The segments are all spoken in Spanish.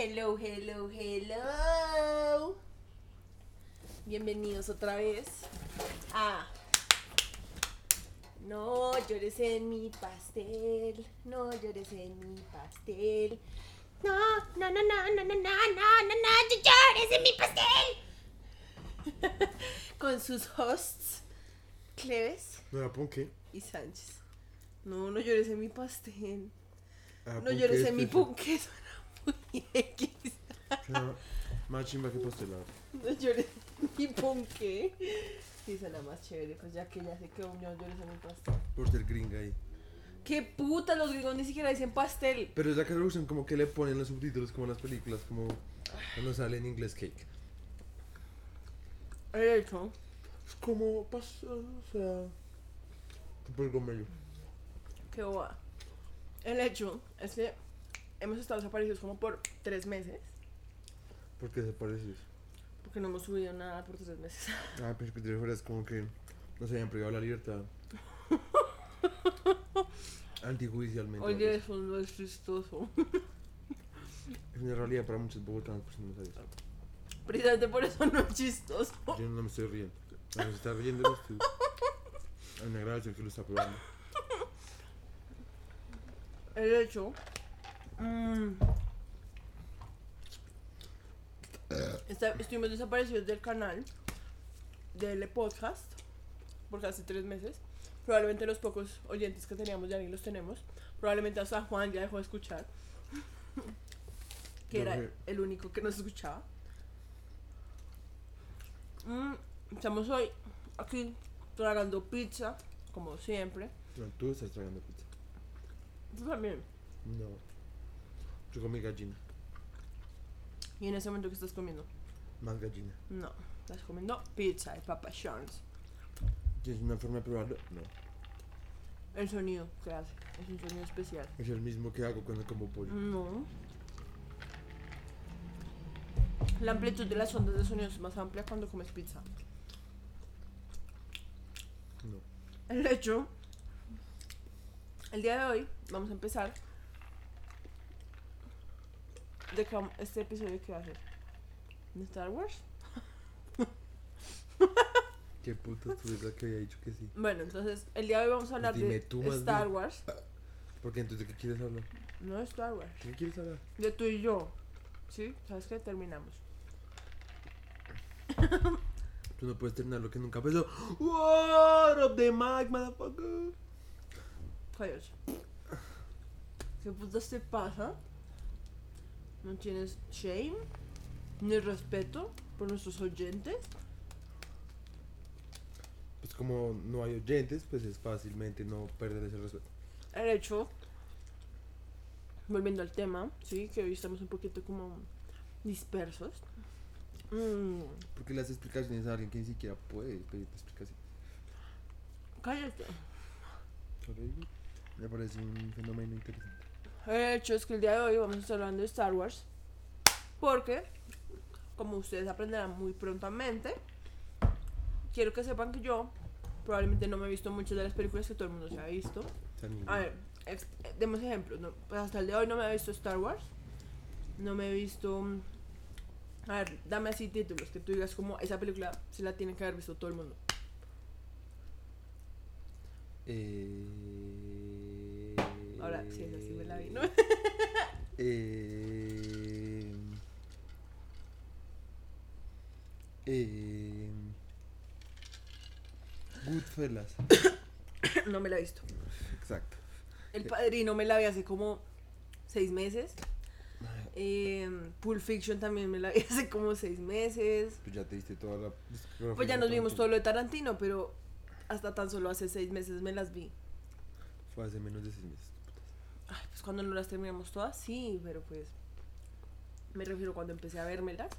Hello, hello, hello. Bienvenidos otra vez a No llores en mi pastel, no llores en mi pastel. No, no, no, no, no, no, no, no, no, no, llores en mi pastel. Con sus hosts, Cleves ¿No Ponque? y Sánchez. No, no llores en mi pastel. Ah, No llores en mi punque, X. Más chimba que pastelado. No llores en mi punque. Sí, suena más chévere, pues ya que ya sé que no llores en mi pastel. Por ser gringa ahí. ¡Qué puta! Los gringos ni siquiera dicen pastel. Pero es la traducción como que le ponen los subtítulos como en las películas, como cuando sale en inglés cake. De hecho, Es como pas o sea. El gomello. qué boba. El hecho es que hemos estado desaparecidos como por tres meses. ¿Por qué se eso? Porque no hemos subido nada por tres meses. Ah, pero que te recuerdas como que nos habían privado la libertad. Antijudicialmente. Oye, eso no es chistoso. Es una realidad para muchos bogotanos, por si no sabes. Precisamente por eso no es chistoso. Yo no me estoy riendo. No se está riendo eres tú. Hay una grabación que lo está probando. El hecho. Mm, está- estuvimos desaparecidos del canal del podcast por casi tres meses. Probablemente los pocos oyentes que teníamos ya ni los tenemos. Probablemente hasta Juan ya dejó de escuchar. que era el único que nos escuchaba. Mm, estamos hoy aquí tragando pizza, como siempre. No, tú estás tragando pizza. Tú también. No. Yo comí gallina. Y en ese momento que estás comiendo. Más gallina. No, estás comiendo pizza de Papa John's. ¿Tienes una forma de probarlo? No. El sonido que hace es un sonido especial. Es el mismo que hago cuando como pollo. No. La amplitud de las ondas de sonido es más amplia cuando comes pizza. No. El hecho, el día de hoy vamos a empezar. ¿De vam- este episodio qué va a ser? ¿De Star Wars? Qué puto la que había dicho que sí. Bueno, entonces el día de hoy vamos a hablar Dime de tú más Star bien. Wars. Porque entonces, ¿de qué quieres hablar? No de Star Wars. ¿De qué quieres hablar? De tú y yo. ¿Sí? ¿Sabes qué? Terminamos. Tú no puedes terminar lo que nunca empezó. What up the mic, motherfucker? ¿Qué putas te pasa? ¿No tienes shame? ¿Ni respeto por nuestros oyentes? Pues como no hay oyentes, pues es fácilmente no perder ese respeto. El hecho, volviendo al tema, sí, que hoy estamos un poquito como dispersos. Mm, Porque las explicaciones a alguien que ni siquiera puede pedirte explicaciones. cállate. Me parece un fenómeno interesante. El hecho es que el día de hoy vamos a estar hablando de Star Wars. Porque, como ustedes aprenderán muy prontamente, quiero que sepan que yo probablemente no me he visto muchas de las películas que todo el mundo se ha visto. A ver, demos ejemplos. ¿no? Pues hasta el de hoy no me he visto Star Wars. No me he visto. A ver, dame así títulos que tú digas como esa película se la tiene que haber visto todo el mundo. Eh... Ahora sí, esa sí me la vi, ¿no? Eh... Eh... Goodfellas. no me la he visto. Exacto. El padrino me la vi hace como seis meses. Eh, Pulp Fiction también me la vi hace como seis meses. Pues ya te diste toda la. Pues ya nos vimos todo lo de Tarantino, pero hasta tan solo hace seis meses me las vi. Fue hace menos de seis meses. Ay, pues cuando no las terminamos todas, sí, pero pues me refiero cuando empecé a vérmelas.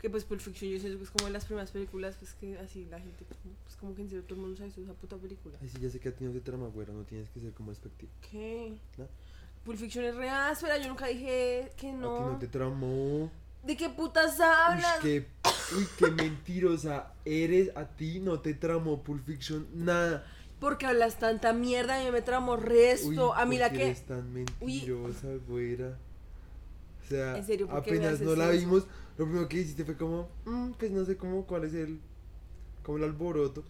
Que pues Pulp Fiction yo siento que es como de las primeras películas, pues que así la gente, pues como que en serio todo el mundo sabe esa puta película. Ay, sí, ya sé que a ti no te trama, güera, no tienes que ser como despectivo. ¿Qué? ¿No? Pulp Fiction es re áspera, yo nunca dije que A ti no. no te tramó. ¿De qué putas Uy, hablas? qué, uy, qué mentirosa eres. A ti no te tramó Pulp Fiction nada. Porque hablas tanta mierda y me tramo resto. Uy, a mí la ¿por qué que. eres tan mentirosa, güera. O sea, En serio, ¿por qué me apenas no la eso? vimos, lo primero que hiciste fue como, "Mm, pues no sé cómo, cuál es el, como el alboroto.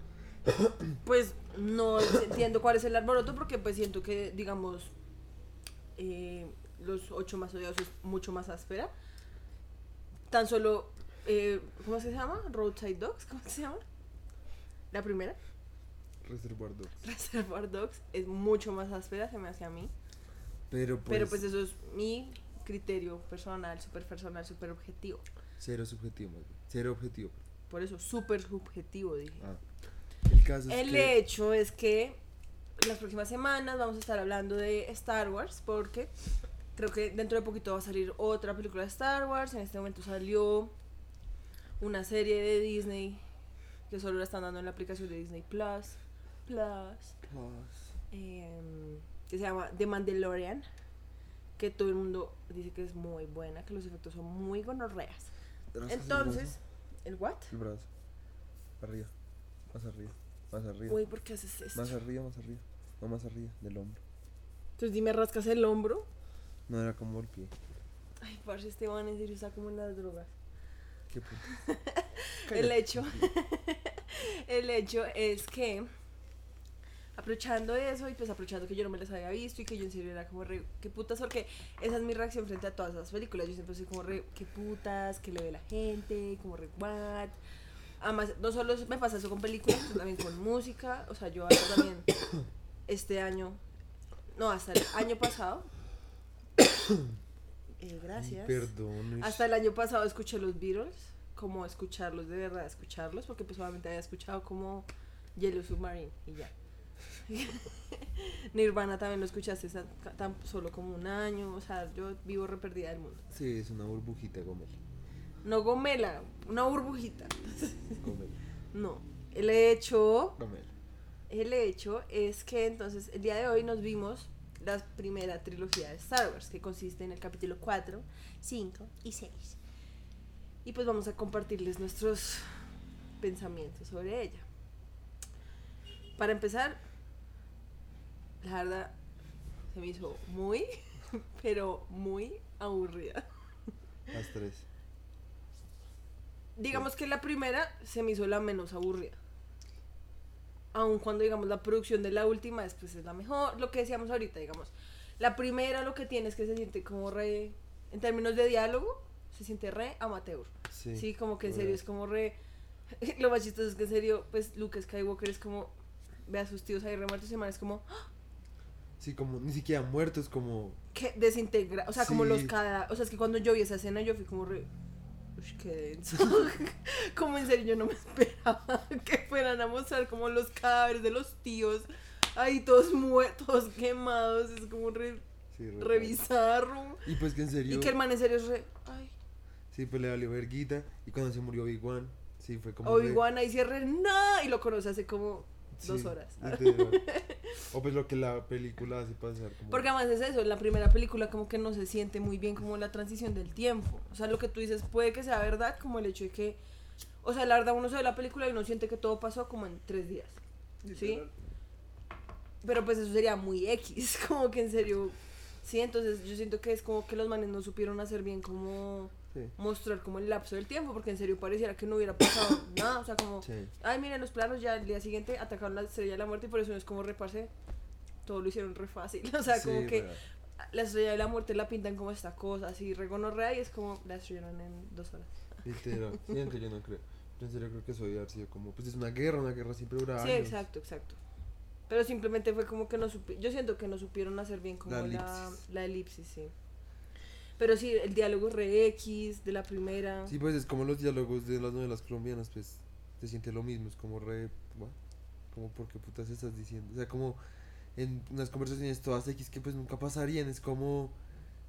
Pues no entiendo cuál es el alboroto porque pues siento que, digamos, eh, los ocho más odiados es mucho más áspera. Tan solo, eh, ¿cómo se llama? Roadside Dogs, ¿cómo se llama? La primera, Reservoir Dogs. Reservoir Dogs, es mucho más áspera, se me hace a mí. Pero pues, Pero pues eso es mi criterio personal, súper personal, súper objetivo. cero subjetivo, más bien. Cero objetivo. Por eso, súper subjetivo, dije. Ah. El caso es El que... hecho es que las próximas semanas vamos a estar hablando de Star Wars porque creo que dentro de poquito va a salir otra película de Star Wars. En este momento salió una serie de Disney que solo la están dando en la aplicación de Disney Plus. Plus. em, que se llama The Mandalorian. Que todo el mundo dice que es muy buena, que los efectos son muy gonorreas. Entonces, ¿el what? El brazo. Arriba. Más arriba. Más arriba. Uy, ¿por qué haces esto? Más arriba, más arriba. No más arriba, del hombro. Entonces dime, rascas el hombro. No era como el pie. Ay, parce, este man en serio está como en las drogas. Qué puto. El hecho, el hecho es que, aprovechando eso y pues aprovechando que yo no me las había visto y que yo en serio era como re, qué putas, porque esa es mi reacción frente a todas esas películas. Yo siempre soy como re, qué putas, qué le ve la gente, como re, what. Además, no solo me pasa eso con películas, sino también con música. O sea, yo hasta también este año, no, hasta el año pasado. eh, gracias. Perdón. Hasta el año pasado escuché los Beatles, como escucharlos, de verdad escucharlos, porque pues obviamente había escuchado como Yellow Submarine y ya. Nirvana también lo escuchaste tan solo como un año, o sea, yo vivo re perdida del mundo. Sí, es una burbujita, Gomel. No gomela, una burbujita. Gomel. No, el hecho, Gomel. el hecho es que entonces el día de hoy nos vimos la primera trilogía de Star Wars, que consiste en el capítulo 4, 5 y 6. Y pues vamos a compartirles nuestros pensamientos sobre ella. Para empezar, la verdad se me hizo muy, pero muy aburrida. Las tres. Digamos que la primera se me hizo la menos aburrida. Aun cuando, digamos, la producción de la última después es la mejor. Lo que decíamos ahorita, digamos. La primera lo que tiene es que se siente como re... En términos de diálogo, se siente re amateur. Sí. Sí, como que en serio es como re... Lo más chistoso es que en serio, pues Luke Skywalker es como... Ve a sus tíos ahí re muertos y es como... ¡Ah! Sí, como ni siquiera muertos, como. que desintegra, o sea, como los cada, o sea, es que cuando yo vi esa escena yo fui como re, uy, qué denso, como en serio yo no me esperaba que fueran a mostrar como los cadáveres de los tíos, ahí todos muertos, quemados, es como re, Sí, re- re bizarro, Y pues que en serio. y que el man en serio es re, ay, Sí, pues le valió verguita. Y cuando se murió Big One, sí, fue como. re- Obi-Wan ahí cierre, no, y lo conoce hace como dos horas. o pues lo que la película hace pasar. Como... Porque además es eso, en la primera película como que no se siente muy bien como la transición del tiempo. O sea, lo que tú dices puede que sea verdad, como el hecho de que, o sea, la verdad uno se ve la película y uno siente que todo pasó como en tres días. ¿Sí? Pero pues eso sería muy X, como que en serio, sí, entonces yo siento que es como que los manes no supieron hacer bien como Sí. mostrar como el lapso del tiempo, porque en serio pareciera que no hubiera pasado nada, o sea, como, Sí. ay, miren los planos, ya el día siguiente atacaron la estrella de la muerte y por eso no es como repase, todo lo hicieron re fácil, o sea, como que la estrella de la muerte la pintan como esta cosa, así regonorrea y es como la destruyeron en dos horas. Literal. Aunque yo no creo. Yo en serio creo que eso debe haber sido como. Pues es una guerra, una guerra siempre dura Sí, años. exacto, exacto. Pero simplemente fue como que no supieron, yo siento que no supieron hacer bien como La la elipsis, sí. Pero sí, el diálogo re X de la primera. Sí, pues es como los diálogos de las novelas colombianas, pues se siente lo mismo, es como re, ¿what? como por qué putas estás diciendo, o sea, como en unas conversaciones todas X que pues nunca pasarían, es como,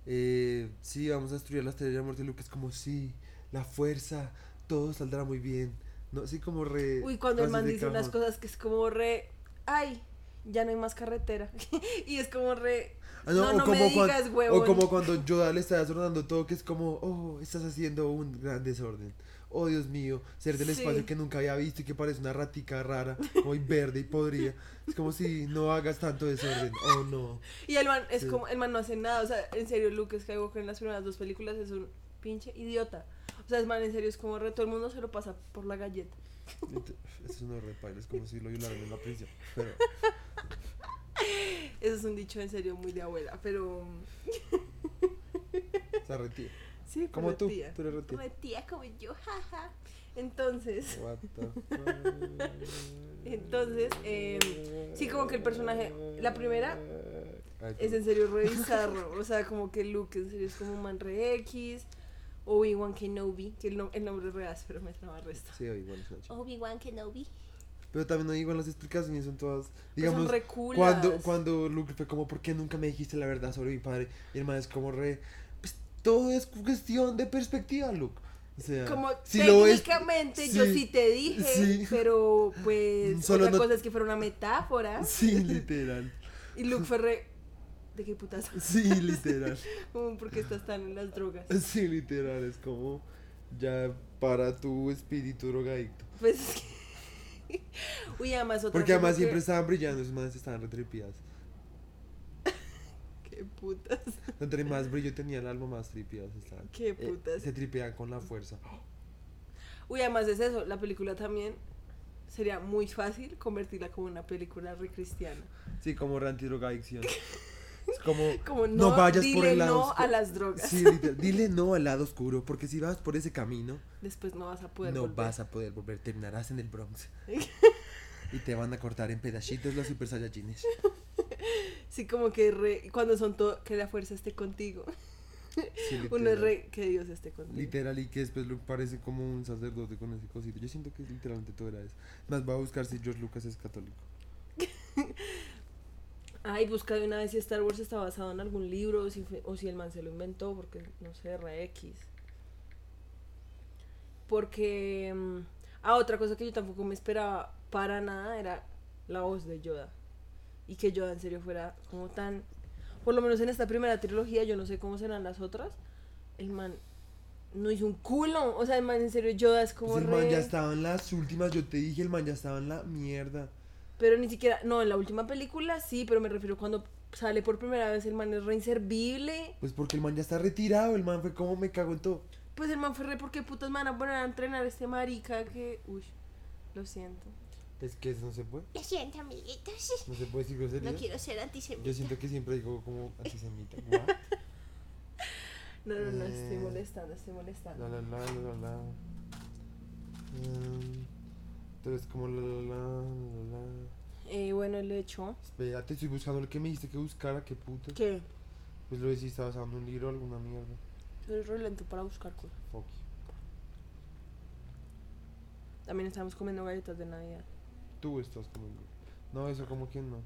eh, sí, vamos a destruir la estrella de la muerte, Luke es como, sí, la fuerza, todo saldrá muy bien, no, así como re... Uy, cuando el man de dice unas cosas que es como re, ay, ya no hay más carretera. y es como re, no, No, o, no como me cuan- digas, o huevón. como cuando Yoda le está desordenando todo, que es como, oh, estás haciendo un gran desorden. Oh, Dios mío, ser del Sí. espacio que nunca había visto y que parece una ratica rara, muy verde y podrida. Es como si no hagas tanto desorden. Oh, no. Y el man es Sí. como, el man no hace nada, o sea, en serio, Luke Skywalker en las primeras dos películas es un pinche idiota. O sea, el man en serio es como re, todo el mundo se lo pasa por la galleta. Eso es una repaila, es como si lo violaran en la prisión. Pero, Eso es un dicho en serio muy de abuela, pero se retira. sí, Como tú, tía. tú eres retira. Como tía como yo, jaja. Entonces, What the fuck? Entonces, eh, sí, como que el personaje- la primera Ay, es en serio re bizarro. O sea, como que Luke en serio es como un man re X. Obi-Wan Kenobi, que el, nom- el nombre es re pero me traba resto. Sí, chica. Obi-Wan Kenobi. Pero también no igual las explicaciones son todas, Pues digamos, son re culas. cuando, cuando Luke fue como, ¿por qué nunca me dijiste la verdad sobre mi padre? Y el man es como re, pues todo es cuestión de perspectiva, Luke. O sea, Como si técnicamente yo sí, sí te dije, sí. pero pues Solo otra no- cosa es que fuera una metáfora. Sí, literal. Y Luke fue re... ¿De qué putas? Sí, literal. Como porque estás tan en las drogas. Sí, literal. Es como ya para tu espíritu drogadicto. Pues es que... Uy, además otra Porque además que- siempre estaban brillando, esos manes estaban retripiadas. Qué putas. Entre más brillo tenía el alma, más tripiadas estaban. Qué Eh, putas. se tripean con la fuerza. Uy, además es eso, la película también sería muy fácil convertirla como una película re cristiana. Sí, como re antidrogadicción. Es como, Como no, no, vayas dile por el lado no oscuro. a las drogas. Sí, dile no al lado oscuro, porque si vas por ese camino, Después no vas a poder no volver. vas a poder volver, terminarás en el Bronx. y te van a cortar en pedacitos los Super Saiyajines. Sí, como que re- cuando son todo, que la fuerza esté contigo. Sí, Uno es re, que Dios esté contigo. Literal, y que después Luke parece como un sacerdote con ese cosito. Yo siento que literalmente todo era eso. Más va a buscar si George Lucas es católico. Ay, busca de una vez si Star Wars está basado en algún libro o si, fue- o si el man se lo inventó, porque no sé, re X. Porque. mm, Ah, otra cosa que yo tampoco me esperaba para nada era la voz de Yoda. Y que Yoda en serio fuera como tan. Por lo menos en esta primera trilogía, yo no sé cómo serán las otras. El man no hizo un culo. O sea, el man en serio, Yoda es como Pues el re. man ya estaba en las últimas, yo te dije, el man ya estaba en la mierda. Pero ni siquiera, no, en la última película sí, pero me refiero cuando sale por primera vez el man es re inservible. Pues porque el man ya está retirado, el man fue como me cago en todo. Pues el man fue re, ¿por qué putas me van a poner a entrenar a este marica que, uy, lo siento. Es que eso no se puede, Lo siento, amiguitos. no se puede decir grosería. No quiero ser antisemita. Yo siento que siempre digo como antisemita. What? No, no, no, estoy Eh, molestando, estoy molestando. La la la la la la. Mm, Entonces como la la la la la. Eh, bueno, el hecho Espérate, estoy buscando lo que me dijiste que buscara, qué puta. que Pues lo decís, estaba basado en un libro o alguna mierda. eres re lento para buscar cosas. Fuck. También estamos comiendo galletas de Navidad. Tú estás comiendo. No, eso como que no.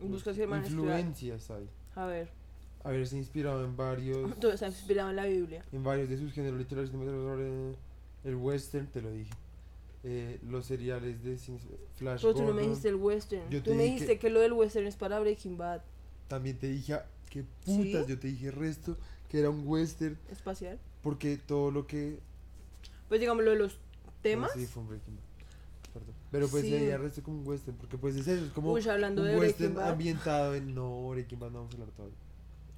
Busca si el man escribe- Influencias hay. A ver, Haberse inspirado en varios. todo está inspirado en la Biblia. en varios de sus géneros literarios el western, te lo dije. Eh, los seriales de Flash Pero tú no me dijiste el western. Yo Tú me dijiste que- que... lo del western es para Breaking Bad También te dije, ah, qué putas, ¿Sí? yo te dije resto, que era un western, espacial. porque todo lo que... Pues digamos lo de los temas. Sí, fue un Breaking Bad. Perdón. Pero pues Sí. sería resto como un western, porque pues es eso, es como Uy, hablando un de western ambientado en... No, Breaking Bad no vamos a hablar todavía.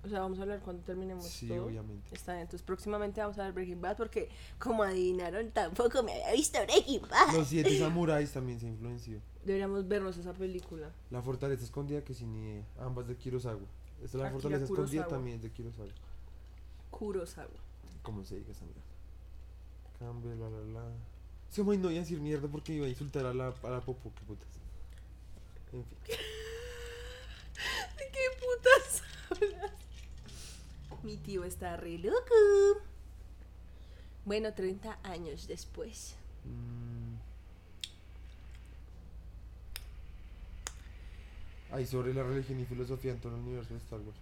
O sea, vamos a hablar cuando terminemos Sí, todo. obviamente. Está bien, entonces próximamente vamos a ver Breaking Bad porque, como adivinaron, tampoco me había visto Breaking Bad. Los siete samuráis también se influenció. Deberíamos vernos esa película. La fortaleza escondida que sin idea, ambas de Kurosawa. Esta es la Akira fortaleza escondida Kurosawa. también es de Kurosawa. Kurosawa. Como se diga esa mierda. Cambio, la la la. Sí, hombre, no iba a decir mierda porque iba a insultar a la, a la popo, qué putas. En fin. ¿De qué putas hablas? Mi tío está re loco. Bueno, 30 años después. Mm. Ay, sobre la religión y filosofía en todo el universo de Star Wars.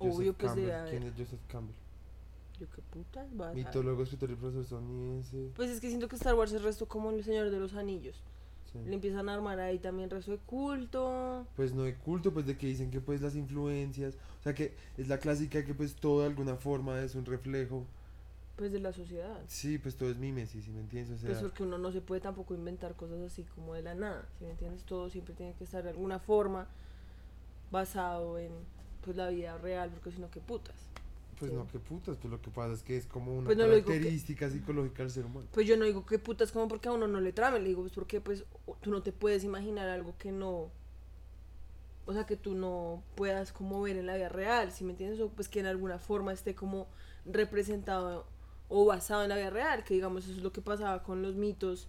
Obvio Joseph que Campbell. sea. ¿Quién es Joseph Campbell? Yo qué putas vas a- Mitólogo, escritor y profesor estadounidense. Pues es que siento que Star Wars es resto como el Señor de los Anillos. Sí. Le empiezan a armar ahí también rezo de culto. Pues no de culto, pues de que dicen que pues las influencias, sea que es la clásica que pues todo de alguna forma es un reflejo. Pues de la sociedad. Sí, pues todo es mimesis, ¿sí me entiendes? O sea, Pues porque uno no se puede tampoco inventar cosas así como de la nada, ¿sí me entiendes? Todo siempre tiene que estar de alguna forma basado en pues la vida real, porque si no, qué putas. pues sí. no, qué putas, pues lo que pasa es que es como una Pues no que- característica psicológica del ser humano. Pues yo no digo que putas como porque a uno no le trame, le digo pues porque pues o- tú no te puedes imaginar algo que no, o sea, que tú no puedas como ver en la vida real, ¿sí me entiendes? O pues que en alguna forma esté como representado o basado en la vida real, que digamos eso es lo que pasaba con los mitos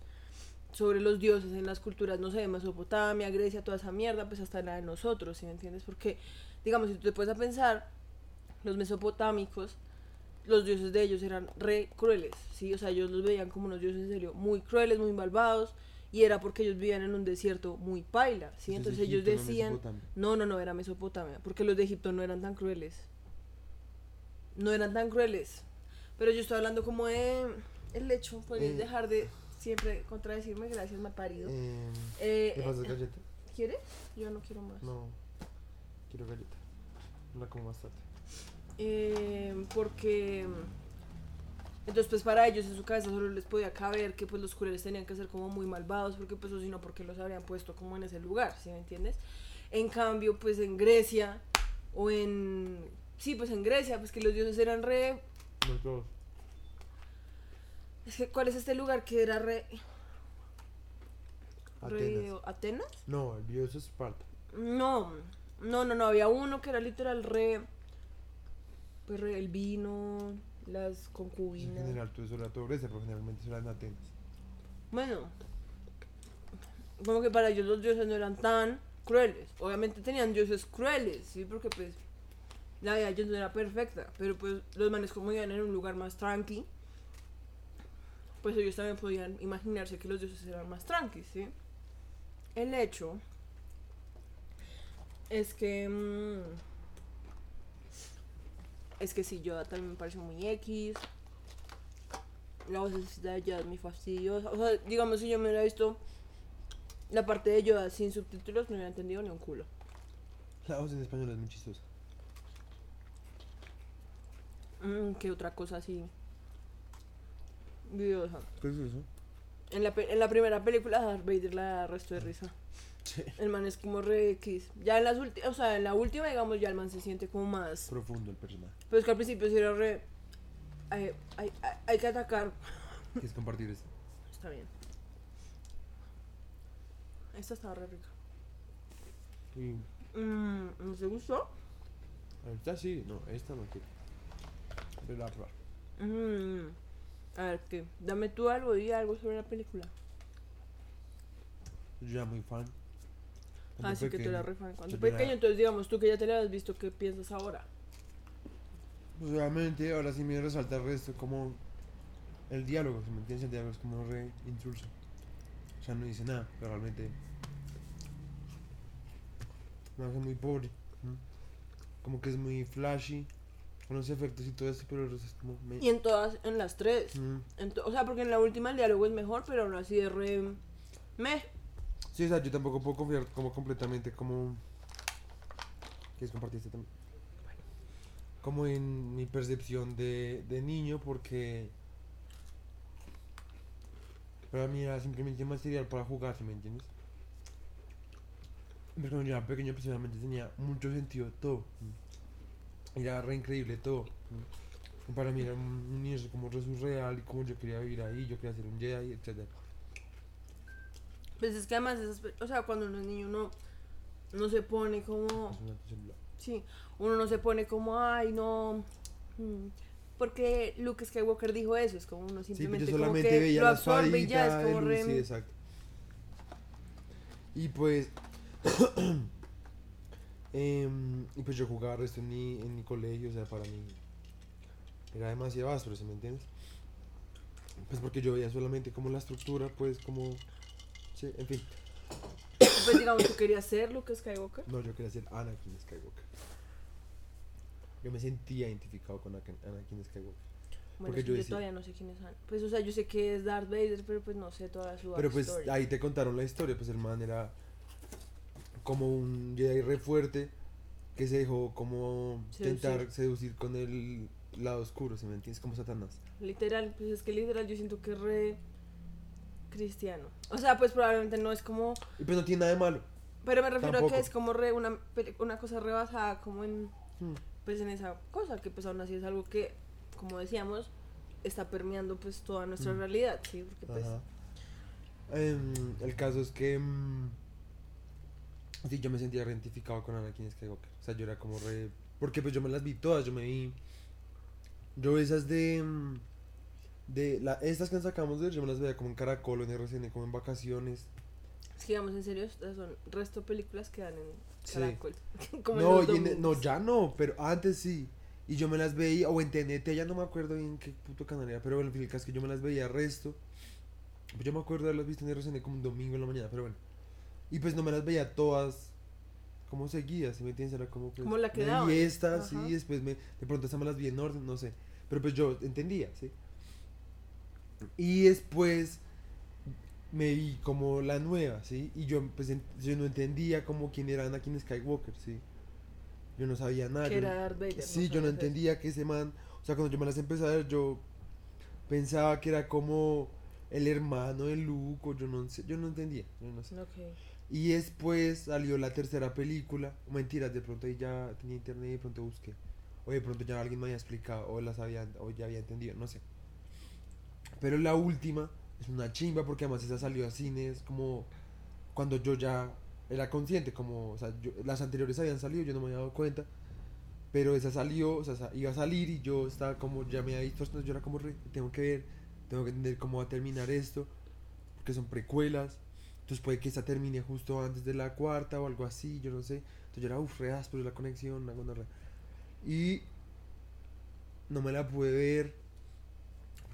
sobre los dioses en las culturas, no sé, Mesopotamia, Grecia, toda esa mierda, pues hasta la de nosotros, ¿sí me entiendes? Porque, digamos, si tú te puedes a pensar, los mesopotámicos, los dioses de ellos eran re crueles, ¿sí? O sea, ellos los veían como unos dioses en serio muy crueles, muy malvados, y era porque ellos vivían en un desierto muy paila, ¿sí? Entonces ellos decían... No, no, no, era Mesopotamia, porque los de Egipto no eran tan crueles. No eran tan crueles. Pero yo estoy hablando como de el hecho, puedes Eh. dejar de siempre contradecirme, gracias, mal parido. Eh, Eh, ¿Qué pasa, eh, galleta? ¿Quieres? Yo no quiero más. No, quiero galleta. La como más tarde. Eh, porque entonces pues para ellos en su cabeza solo les podía caber que pues los crueles tenían que ser como muy malvados porque pues o si no porque los habrían puesto como en ese lugar, ¿sí me entiendes? En cambio pues en Grecia o en sí pues en Grecia pues que los dioses eran re No, todos. es que ¿cuál es este lugar que era re, re Atenas. Atenas? No, el dios es Esparta. No, no, no, no, había uno que era literal re pues re el vino, las En concubinas. general, todo eso era todo Grecia, pero generalmente eso era en Atenas. Bueno, como que para ellos los dioses no eran tan crueles. Obviamente tenían dioses crueles, sí, porque pues la vida de ellos no era perfecta, pero pues los manes como iban en un lugar más tranqui, pues ellos también podían imaginarse que los dioses eran más tranquis, ¿sí? El hecho es que mm, es que sí, Yoda también me pareció muy X. La voz de Yoda es muy fastidiosa. O sea, digamos, si yo me hubiera visto la parte de Yoda sin subtítulos, no hubiera entendido ni un culo. La voz en español es muy chistosa. Mm, ¿Qué otra cosa así? Videosa. ¿Qué es eso? En la, pe- en la primera película, Darth Vader la resto de risa. Sí. El man es como re X. Ya en las últimas, o sea, en la última, digamos, ya el man se siente como más. Profundo el personaje. Pero es que al principio sí era re. Hay, hay, hay- hay que atacar. ¿Quieres compartir eso? Está bien. Esta estaba re rica. Y Mm, ¿No te gustó? ahorita sí, no, esta no quiero. Pero la probar. Mm, a ver, ¿qué? Dame tú algo, di algo sobre la película. Yo ya muy fan. Así Ah, que tú pequeño, eras re fan. Cuando yo era- pequeño, entonces digamos, tú que ya te la has visto, ¿qué piensas ahora? Pues obviamente ahora sí me resalta el resto como el diálogo, si me entiendes, el diálogo es como re intruso. O sea, no dice nada, pero realmente me hace muy pobre. ¿no? Como que es muy flashy, con los efectos y todo eso, pero el resto es como... me- Y en todas, en las tres. Mm. En to- o sea, porque en la última el diálogo es mejor, pero aún así es re... Meh. Sí, o sea, yo tampoco puedo confiar como completamente como... ¿Quieres compartir este también? Como en mi percepción de, de niño, porque... Para mí era simplemente material para jugar, ¿sí me entiendes? Pero cuando yo era pequeño, personalmente tenía mucho sentido todo. Era re increíble todo. Para mí era un universo como re surreal y como yo quería vivir ahí, yo quería ser un Jedi, etc. Pues es que además, esas o sea, cuando uno es niño, uno no se pone como... Sí, uno no se pone como, ay, no... mm, Porque Luke Skywalker dijo eso, es como uno Sí, pero simplemente como que veía lo la absorbe y ya es como re... sí, exacto. Y pues... y pues yo jugaba esto en mi, en mi colegio, o sea, para mí era demasiado áspero, ¿sí me entiendes? Pues porque yo veía solamente como la estructura, pues como... Sí, en fin. Pues digamos, tú querías ser Luke Skywalker. No, yo quería ser Anakin Skywalker. Yo me sentía identificado con Anakin Anakin Skywalker. Bueno, Porque es que yo yo, decía- todavía no sé quiénes son. Pues, o sea, yo sé que es Darth Vader, pero pues no sé toda su Pero pues ahí te contaron la historia, pues el man era como un Jedi re fuerte que se dejó como Seducir. tentar seducir con el lado oscuro, ¿se me entiendes? Como Satanás. Literal, pues es que literal yo siento que es re cristiano. O sea, pues probablemente no es como... Y pues no tiene nada de malo. Pero me refiero a que es como re una, una cosa rebasada como en... Hmm. Pues en esa cosa, que pues aún así es algo que, como decíamos, está permeando pues toda nuestra Mm. realidad, ¿sí? Porque pues... Em, el caso es que mm, sí, yo me sentía identificado con Anakin Skywalker. O sea, yo era como re... Porque pues yo me las vi todas, yo me vi... Yo esas de... mm, de la, estas que sacamos de ver, yo me las veía como en Caracol, en RCN, como en vacaciones. Es que digamos en serio, estas son resto películas que dan en Sí. Caracol. como en no, y en- no, domingos. ya no, pero antes sí. Y yo me las veía, o en TNT, ya no me acuerdo bien qué puto canal era, pero bueno, en fin, el caso es que yo me las veía resto. Pues yo me acuerdo de haberlas visto en RCN como un domingo en la mañana, pero bueno. Y pues no me las veía todas como seguidas, ¿sí me entiendes? Era como pues, Como la que vi estas, sí, después me, de pronto estas me las vi en orden, no sé. Pero pues yo entendía, ¿sí? Y después me vi como la nueva, ¿sí? Y yo, pues, yo no entendía como quién era Anakin Skywalker, ¿sí? Yo no sabía nada. yo era Darth Vader. Sí, yo no eso. entendía que ese man, o sea, cuando yo me las empecé a ver, yo pensaba que era como el hermano de Luke, o yo no sé, yo no entendía, yo no sé. Ok. Y después salió la tercera película, mentiras, de pronto ahí ya tenía internet y de pronto busqué, o de pronto ya alguien me había explicado, o las había, o ya había entendido, no sé. Pero la última es una chimba porque además esa salió a cines como cuando yo ya era consciente, como, las anteriores habían salido, yo no me había dado cuenta, pero esa salió, o sea, iba a salir y yo estaba como, ya me había visto, entonces yo era como, tengo que ver, tengo que entender cómo va a terminar esto, porque son precuelas, entonces puede que esta termine justo antes de la cuarta o algo así, yo no sé, entonces yo era, uff, re áspero la conexión, una gonorrea. y no me la pude ver,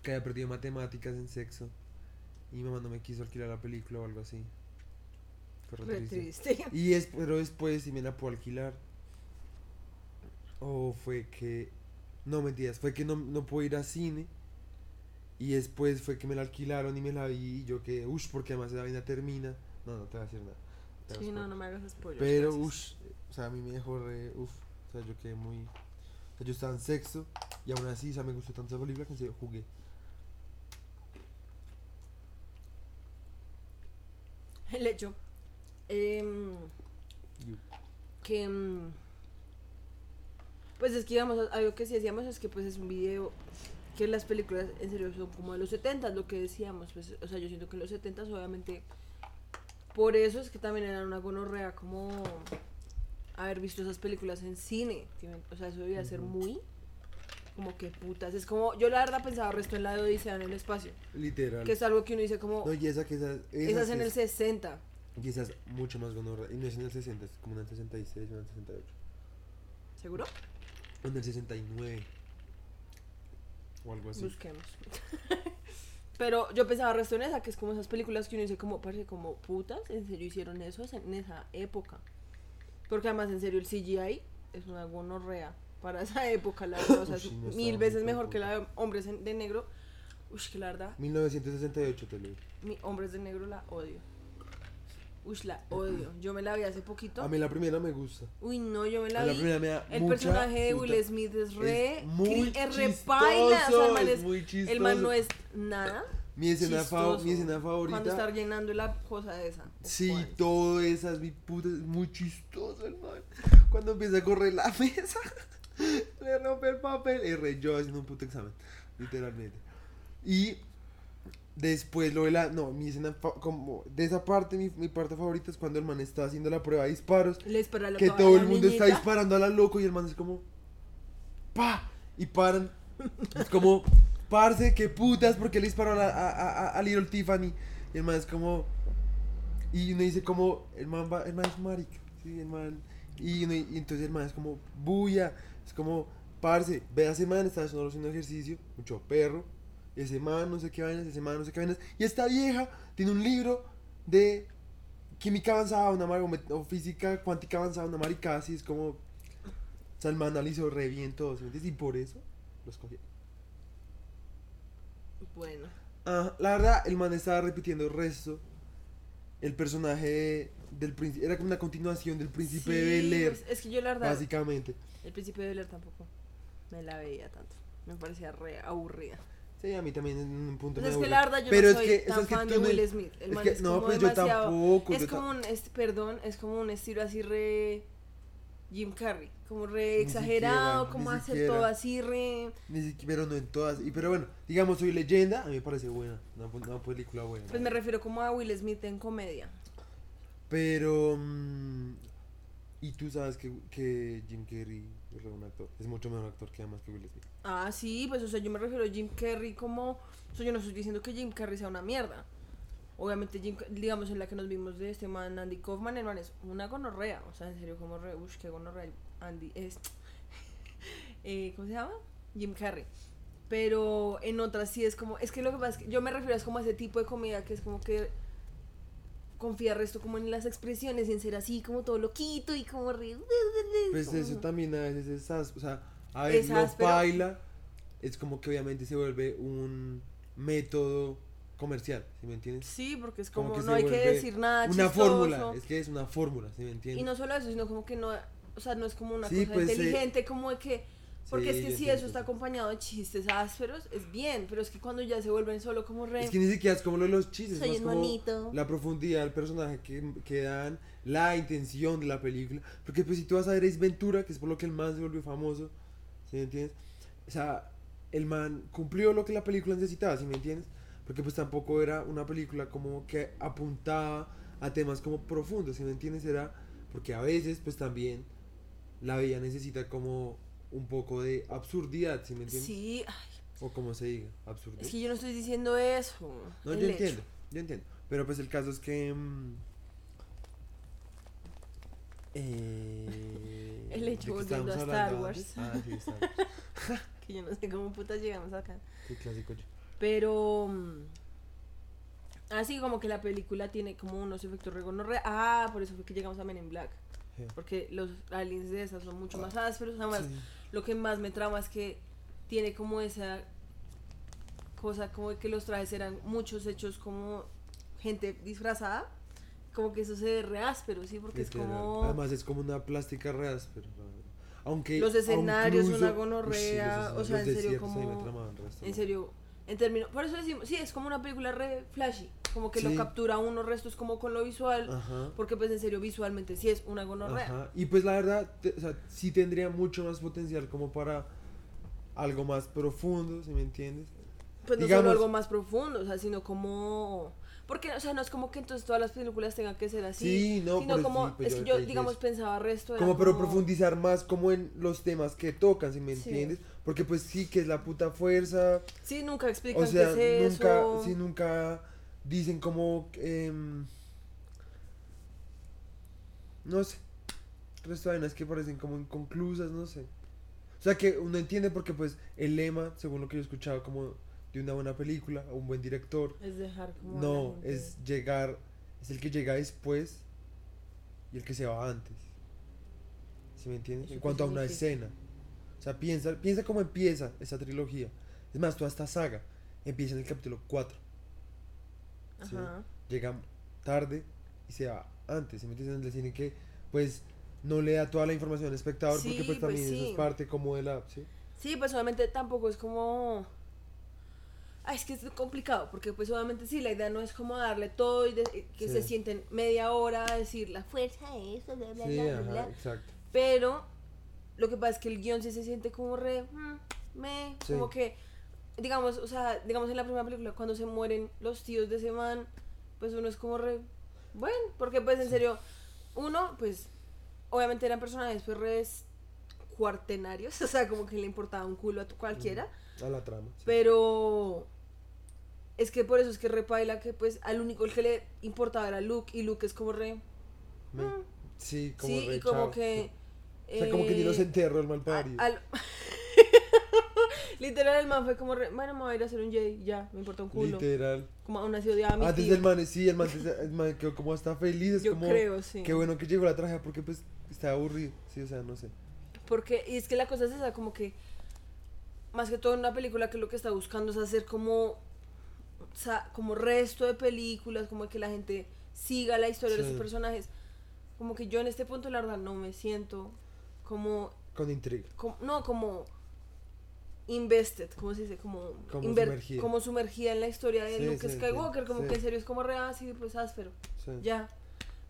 porque había perdido matemáticas en sexo, y mi mamá no me quiso alquilar la película o algo así. Fue re Re triste. triste. Y es, pero después si me la puedo alquilar. O fue que. No mentiras, fue que no, no puedo ir a cine. Y después fue que me la alquilaron y me la vi. Y yo que, uff, porque además esa vaina termina. No, no te voy a decir nada. Sí, no, spoiler. no me hagas spoilers. Pero, uff, o sea, a mí me dejó re. Uff, o sea, yo quedé muy. O sea, yo estaba en sexto. Y aún así, o sea, me gustó tanto esa película que en serio jugué. El hecho. You. que. em, pues es que, digamos, algo que sí decíamos es que, pues, es un video que las películas, en serio, son como de los 70 lo que decíamos. Pues, o sea, yo siento que en los 70 obviamente. Por eso es que también eran una gonorrea como haber visto esas películas en cine. ¿sí me- O sea, eso debía ser muy. Como que putas. Es como. Yo la verdad pensaba resto en la de Odisea en el espacio. Literal. Que es algo que uno dice como. No, y esa que esa. esa es en el 60. Y esa es mucho más gonorrea. Y no es en el 60, es como en el 66 o en el 68. ¿Seguro? En el 69. O algo así. Busquemos. Pero yo pensaba resto en esa, que es como esas películas que uno dice como, parece como putas, en serio hicieron eso Es en esa época. Porque además en serio el CGI es una gonorrea para esa época, la verdad. O sea, Uy, no mil veces mejor que la de hombres de negro. Uy, que la verdad, 1968 te digo. mi hombres de negro la odio. Uy, la odio. Yo me la vi hace poquito. A mí la primera me gusta. Uy, no, yo me la A la vi. primera me da El mucha personaje de puta. Will Smith es re. Es muy cri- es re chistoso, paila, o sea, el man es es- muy chistoso. El man no es nada. Mi escena, mi escena Cuando está favorita. llenando la cosa esa. Sí, ¿Cuál? todo esa es mi puta. Es muy chistoso el man. Cuando empieza a correr la mesa, le rompe el papel. Re yo haciendo un puto examen. Literalmente. Y después lo de la. No, mi escena. Como de esa parte, mi, mi parte favorita es cuando el man está haciendo la prueba de disparos. Le la que todo el mundo está niñita. disparando a la loco y el man es como pa y paran es como parce qué putas porque le disparó a, la- a, a- a Little Tiffany y el man es como y uno dice como el man va, el man es marica sí el man y, uno- y entonces el man es como bulla es como parce ve a ese man está solo haciendo ejercicio mucho perro ese man no sé qué vainas ese man no sé qué vainas y esta vieja tiene un libro de química avanzada, una mar- o física cuántica avanzada, una maricada así, es como. O sea, el man analizó re bien todo, ¿sí? Y por eso lo escogí. Bueno. Ah, la verdad, el man estaba repitiendo el resto. El personaje del príncipe. Era como una continuación del príncipe de Sí, Bel Air, pues, es que yo la verdad, básicamente. El príncipe de Bel Air tampoco me la veía tanto. Me parecía re aburrida. Sí, a mí también en un punto Pues me es que la verdad yo Pero no es soy que- tan es fan de no- Will Smith. El es man que- es no, pues yo tampoco. Es yo como un, es- perdón, es como un estilo así re Jim Carrey, como re Ni exagerado, siquiera, como hacer siquiera. todo así re... Ni siquiera, pero no en todas. Y, pero bueno, digamos, soy leyenda. A mí me parece buena. Una, una película buena. Pues me refiero como a Will Smith en comedia. Pero. mm, y tú sabes que, que Jim Carrey es mucho mejor actor que además que. Ah, sí, pues o sea, yo me refiero a Jim Carrey como... O sea, yo no estoy diciendo que Jim Carrey sea una mierda. Obviamente, Jim, digamos, en la que nos vimos de este man, Andy Kaufman, el es una gonorrea. O sea, en serio, como re... Qué gonorrea. Andy es... eh, ¿Cómo se llama? Jim Carrey. Pero en otras sí es como... Es que lo que pasa es que yo me refiero es como a ese tipo de comida que es como que confía resto como en las expresiones, en ser así como todo loquito y como re... Pues como- eso también a veces es ás- O sea, a veces áspero. baila. Es como que obviamente se vuelve un método comercial. ¿Sí me entiendes? Sí, porque es Como como, que no hay que decir nada Una chistoso. fórmula. Es que es una fórmula. ¿Sí me entiendes? Y no solo eso, sino como que no, o sea, no es como una Sí, cosa pues, eh, inteligente, como de que, porque Sí, es que si eso está acompañado de chistes ásperos, es bien, pero es que cuando ya se vuelven solo como re... Es que ni siquiera es como lo de los chistes, Soy más como monito. la profundidad del personaje que, que dan, la intención de la película. Porque pues si tú vas a ver Ace Ventura, que es por lo que el man se volvió famoso, ¿sí me entiendes? O sea, el man cumplió lo que la película necesitaba, ¿sí me entiendes? Porque pues tampoco era una película como que apuntaba a temas como profundos, ¿sí me entiendes? Era porque a veces pues también la vida necesita como un poco de absurdidad, ¿sí me entiendes? Sí, ay, O como se diga, absurdidad. es que yo no estoy diciendo eso. No, yo hecho. entiendo, yo entiendo. Pero pues el caso es que. mm, eh, El hecho, ¿de qué volviendo a Star Wars. Ah, sí, Star Wars. Que yo no sé cómo putas llegamos acá. Qué clásico yo. Pero... mm, Así como que la película tiene como unos efectos regonorrea. Ah, por eso fue que llegamos a Men in Black. Sí. Porque los aliens de esas son mucho más ásperos. Además, Sí. lo que más me trama es que tiene como esa cosa como de que los trajes eran muchos hechos como gente disfrazada como que eso se ve re áspero sí porque Literal. es como Además es como una plástica real, pero la verdad. Aunque. Los escenarios, incluso- una gonorrea, o sea, en serio, como- en serio en términos por eso decimos sí es como una película re flashy como que Sí. lo captura uno restos como con lo visual Ajá. porque pues en serio visualmente sí es una gonorrea Ajá. Y pues la verdad, te- o sea, sí tendría mucho más potencial como para algo más profundo, si me entiendes. Pues no Digamos- solo algo más profundo, o sea, sino como... Porque, o sea, no es como que entonces todas las películas tengan que ser así. Sí, no, Sino pero como, sí, pues es que yo, digamos, eso. pensaba resto era Como pero como- profundizar más como en los temas que tocan, si me Sí. entiendes. Porque pues sí que es la puta fuerza. Sí, nunca explican O sea, qué es nunca, eso. sí, nunca dicen como... em, no sé. Resto de que parecen como inconclusas, no sé. O sea que uno entiende porque pues el lema, según lo que yo he escuchado como de una buena película o un buen director, Es dejar como... no, es llegar, es el que llega después y el que se va antes. ¿Sí me entiendes? ¿Eso En cuanto a una escena. O sea, piensa, piensa cómo empieza esa trilogía. Es más, toda esta saga empieza en el capítulo 4. ¿sí? Ajá. Llega tarde y se va antes. ¿Sí me entiendes? Le tienen que, pues, no le da toda la información al espectador porque Sí, pues pues, también eso sí. es parte como de la... ¿sí? Sí, pues obviamente tampoco es como... Ay, es que es complicado, porque pues obviamente sí, la idea no es como darle todo y de- eh, que Sí. se sienten media hora a decir la fuerza de eso, bla, bla, Sí, bla, ajá, bla. exacto. Pero lo que pasa es que el guion sí se siente como re, mm, me, Sí. como que, digamos, o sea, digamos en la primera película, cuando se mueren los tíos de ese man, pues uno es como re, bueno, porque pues en serio, uno, pues, obviamente eran personajes pues re cuartenarios, o sea, como que le importaba un culo a tu cualquiera, A la trama. sí. pero es que por eso es que repaila que pues al único el que le importaba era Luke y Luke es como re, Me- mm, sí, como sí, re y como chao, que... O sea, como que ni los eh, enterró el a- malparido. al- Literal, el man fue como, re, bueno, me voy a ir a hacer un J, ya, me importa un culo. Literal. Como aún así odiaba a mi Antes del man, sí, el man, el man quedó como hasta feliz. Es Yo como, creo, sí. qué bueno que llegó la tragedia porque pues estaba aburrido. Sí, o sea, no sé. Porque, y es que la cosa es esa, como que más que todo en una película que lo que está buscando es hacer como, o sea, como resto de películas, como que la gente siga la historia de los personajes. Como que yo en este punto, la verdad, no me siento como, Con intriga. como- no, como invested, ¿cómo se dice? Como, Como sumergida. como sumergida en la historia de Sí, Luke sí, sí, Skywalker, como que en serio es como re así, pues áspero, ya.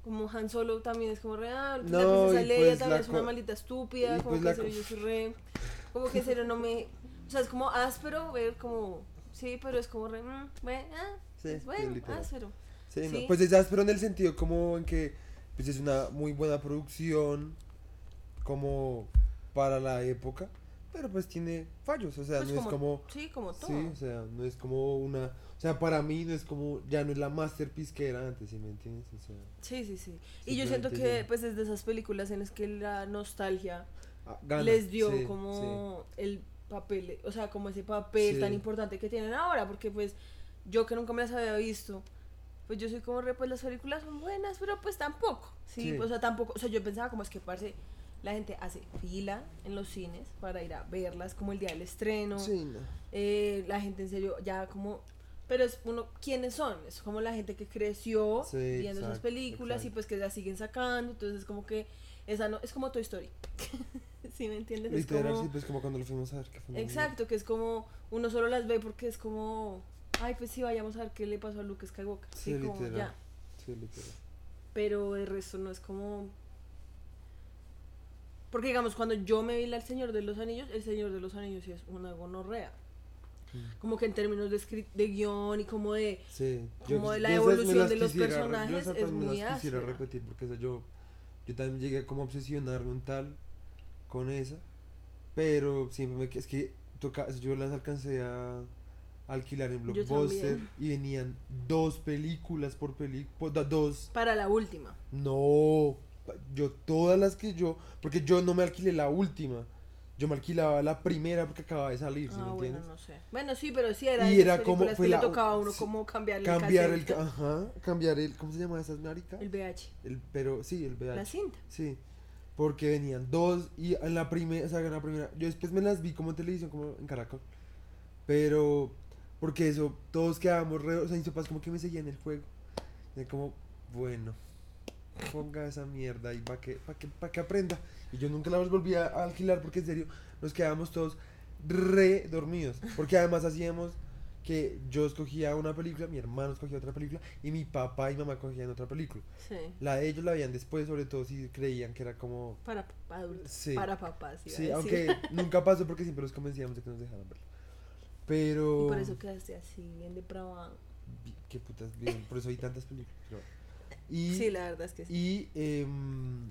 Como Han Solo también es como real, No, la princesa Leia pues también es una maldita estúpida, como pues que en serio yo soy re, como que en serio no me, o sea, es como áspero ver como, sí, pero es como re, mm, bueno, ah, Sí, es bueno, áspero. No. Pues es áspero en el sentido como en que pues es una muy buena producción como para la época, pero pues tiene fallos, o sea, Pues no es como Sí, como todo. sí, o sea, no es como una, o sea, para mí no es como ya no es la masterpiece que era antes, ¿sí me entiendes? O sea, Sí, sí, sí. Y yo siento que pues es de esas películas en las que la nostalgia ah, gana, les dio sí, como el papel, o sea, como ese papel tan importante que tienen ahora, porque pues yo que nunca me las había visto, pues yo soy como re, pues las películas son buenas, pero pues tampoco, sí, Sí. pues, o sea, tampoco, o sea, yo pensaba como es que parce, la gente hace fila en los cines para ir a verlas como el día del estreno, Sí, no. eh, la gente en serio ya como pero es uno quiénes son es como la gente que creció Sí, viendo esas películas y pues que las siguen sacando entonces es como que esa no es como Toy Story ¿sí me entiendes? Es Literal, como- sí, pues como cuando lo fuimos a ver que exacto que es como uno solo las ve porque es como ay pues sí vayamos a ver qué le pasó a Luke Skywalker sí, Sí, como literal. ya mierda. Sí, literal. pero el resto no es como porque digamos cuando yo me vi la El Señor de los Anillos el Señor de los Anillos es una gonorrea Mm. como que en términos de, scri- de guion y como de Sí, Como de la evolución de los quisiera- personajes es muy las quisiera áspera. repetir porque o sea, yo, yo también llegué como a obsesionarme un tal con esa, pero siempre me es que toca, yo las alcancé a alquilar en Blockbuster y venían dos películas por película, dos, para la última. no, yo todas las que yo, porque yo no me alquilé la última, yo me alquilaba la primera porque acababa de salir, ¿sí ah, me bueno, entiendes? no sé. Bueno, sí, pero sí era Y era como- fue que le la- tocaba a uno sí, como cambiar el Cambiar el, ajá, cambiar el, ¿cómo se llama esas maricas? el VH, El, pero sí, el VH. la cinta. Sí, porque venían dos y en la primera, o sea, en la primera, yo después me las vi como en televisión, como en Caracol, pero porque eso, todos quedábamos re, o sea, mis papás como que me seguían el juego, y como, bueno, ponga esa mierda y para que, para que, pa' que aprenda, y yo nunca la volví a alquilar porque en serio, nos quedábamos todos re dormidos, porque además hacíamos que yo escogía una película, mi hermano escogía otra película, y mi papá y mamá cogían otra película. Sí. La de ellos la veían después, sobre todo si creían que era como. Para pa- adultos. Sí. Para papás. Sí, aunque nunca pasó porque siempre los convencíamos de que nos dejaran verlo. Pero. Y por eso quedaste así, bien depravado. Qué putas bien, por eso hay tantas películas. pero- Y, Sí, la verdad es que sí. y, em,